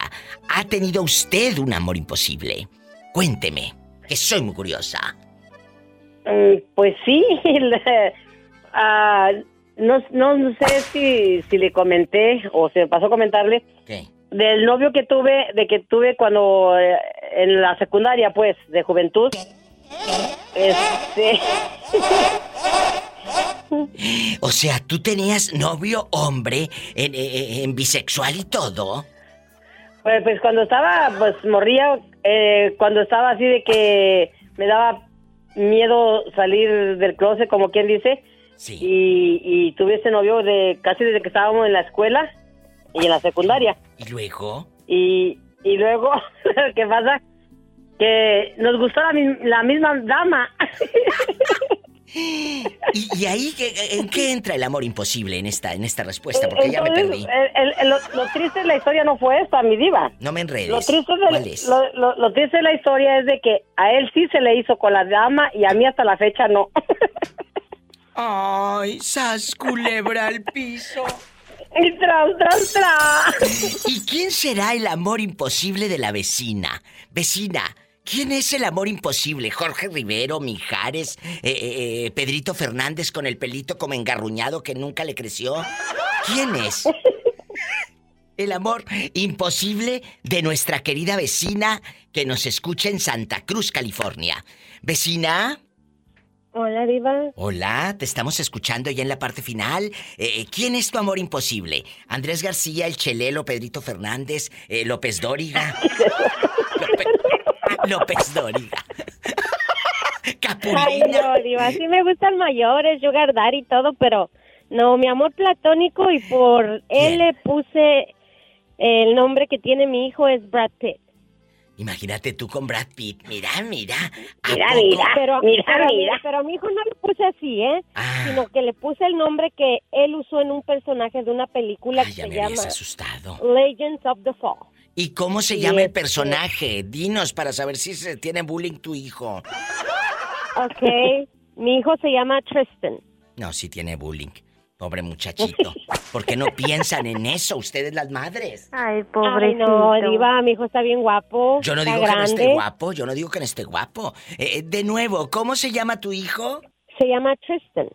¿Ha tenido usted un amor imposible? Cuénteme, que soy muy curiosa. Mm, Pues sí, ah, no, no, no sé si, si le comenté o se me pasó a comentarle ¿Qué? del novio que tuve, de que tuve cuando eh, en la secundaria, pues, de juventud. Este, O sea, tú tenías novio hombre en, en- en bisexual y todo. pues, pues cuando estaba, pues morría, eh, cuando estaba así de que me daba miedo salir del closet, como quien dice. Y, y tuve ese novio de casi desde que estábamos en la escuela y en la secundaria. ¿Y luego? Y, y luego, ¿qué pasa? Que nos gustó la, mi- la misma dama. ¿Y, y ahí qué- en qué entra el amor imposible en esta, en esta respuesta? Porque ya me Entonces, perdí. el- lo, lo triste de la historia no fue esta, mi diva. No me enredes. Lo triste, de, lo triste de la historia es de que a él sí se le hizo con la dama y a mí hasta la fecha no. Ay, sas culebra al piso. Y tras, tras, tras. ¿Y quién será el amor imposible de la vecina? Vecina, ¿quién es el amor imposible? ¿Jorge Rivero, Mijares, eh, eh, eh, Pedrito Fernández con el pelito como engarruñado que nunca le creció? ¿Quién es? El amor imposible de nuestra querida vecina que nos escucha en Santa Cruz, California. Vecina, Hola, Diva. Hola, te estamos escuchando ya en la parte final. Eh, ¿Quién es tu amor imposible? ¿Andrés García, el Chelelo, Pedrito Fernández, eh, López Dóriga? López, López Dóriga. Ay, Capulina. no, Diva. Sí me gustan mayores, Sugar Daddy y todo, pero no, mi amor platónico y por él le puse el nombre que tiene mi hijo es Brad Pitt. Imagínate tú con Brad Pitt. Mira, mira. ¿a Mira, poco? mira, pero, Mira, pero, mira. pero a mi hijo no le puse así, ¿eh? Ah. Sino que le puse el nombre que él usó en un personaje de una película que Ya se me llama asustado. Legends of the Fall. ¿Y cómo se Sí, llama el este- personaje? Dinos para saber si se tiene bullying tu hijo. Ok, mi hijo se llama Tristan. No, sí tiene bullying. Pobre muchachito. ¿Por qué no piensan en eso ustedes las madres? Ay, pobrecito. no, Diva, mi hijo está bien guapo. Yo no está digo que no esté guapo, yo no digo que no esté guapo. Eh, de nuevo, ¿cómo se llama tu hijo? Se llama Tristan.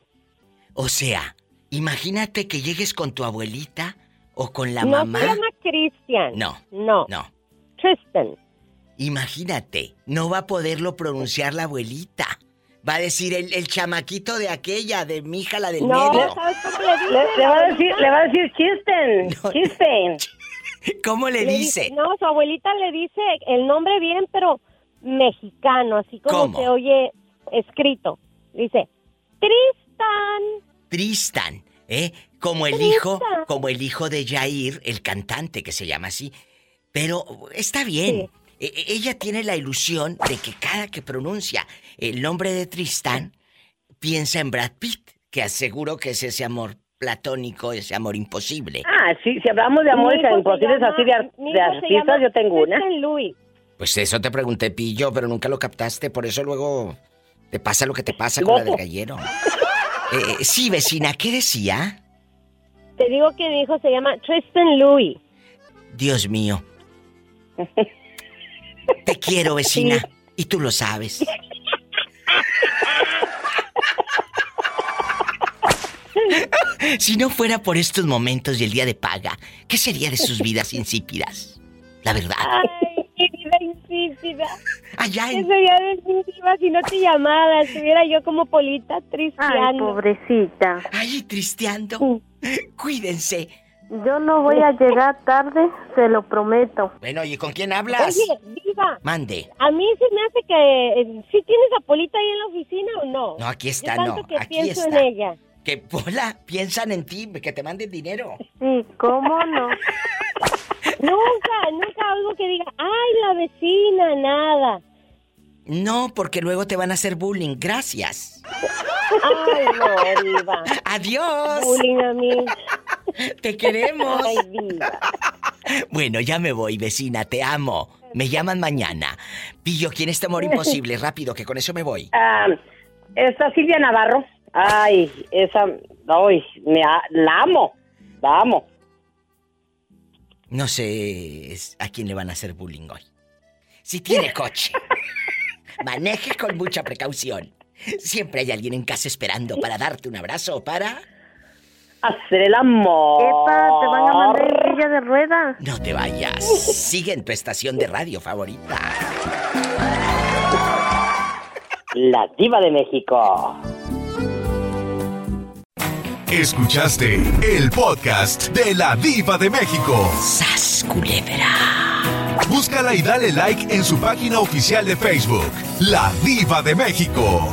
O sea, imagínate que llegues con tu abuelita o con la no mamá. se llama Christian. No, No. no. Tristan. Imagínate, no va a poderlo pronunciar la abuelita. Va a decir el, el chamaquito de aquella, de mi hija, la del No, medio. ¿sabes cómo le dice? Le, le va a decir, le va a decir chisten, chisten. ¿Cómo le dice? No, su abuelita le dice el nombre bien, pero mexicano, así como ¿Cómo? se oye escrito. Dice, Tristan. Tristan, ¿eh? Como el hijo, como el hijo de Jair, el cantante que se llama así. Pero está bien. E- e- ella tiene la ilusión de que cada que pronuncia el nombre de Tristan, piensa en Brad Pitt, que aseguro que es ese amor platónico, ese amor imposible. Ah, sí, si hablamos de amores imposibles llama- así de, ar- de artistas, yo tengo una. Tristan Louis. Pues eso te pregunté, Pillo, pero nunca lo captaste, por eso luego te pasa lo que te pasa con la del gallero. Eh, eh, sí, vecina, ¿qué decía? Te digo que mi hijo se llama Tristan Louis. Dios mío. Te quiero, vecina. Y tú lo sabes. Si no fuera por estos momentos y el día de paga, ¿qué sería de sus vidas insípidas? La verdad. Ay, qué vida insípida. Allá ¿Qué sería de mi diva si no te llamara? Estuviera yo como Polita tristeando. Ay, pobrecita. Ay, tristeando. Cuídense. Yo no voy a llegar tarde, se lo prometo. Bueno, ¿y con quién hablas? Oye, diva, Mande. a mí se me hace que... eh, ¿Sí tienes a Polita ahí en la oficina o no? No, aquí está, Yo tanto no, que aquí pienso está. en ella. Que, Pola, piensan en ti, que te manden dinero. Sí, ¿cómo no? Nunca, nunca algo que diga, ay, la vecina, nada. No, porque luego te van a hacer bullying. Gracias. Ay, no, diva. Adiós. Bullying a mí. Te queremos. Ay. Bueno, ya me voy, vecina, te amo. Me llaman mañana. Pillo, ¿quién es tu amor imposible? Rápido, que con eso me voy. Ah, esta Silvia Navarro. Ay, esa, ay, me, a- la amo, la amo. No sé es- a quién le van a hacer bullying hoy. Si tiene coche, maneje con mucha precaución. Siempre hay alguien en casa esperando para darte un abrazo o para... Hacer el amor. Epa, te van a mandar en silla de ruedas. No te vayas. Sigue en tu estación de radio favorita. La diva de México. Escuchaste el podcast de la Diva de México. ¡Sas, culebra! Búscala y dale like en su página oficial de Facebook, La Diva de México.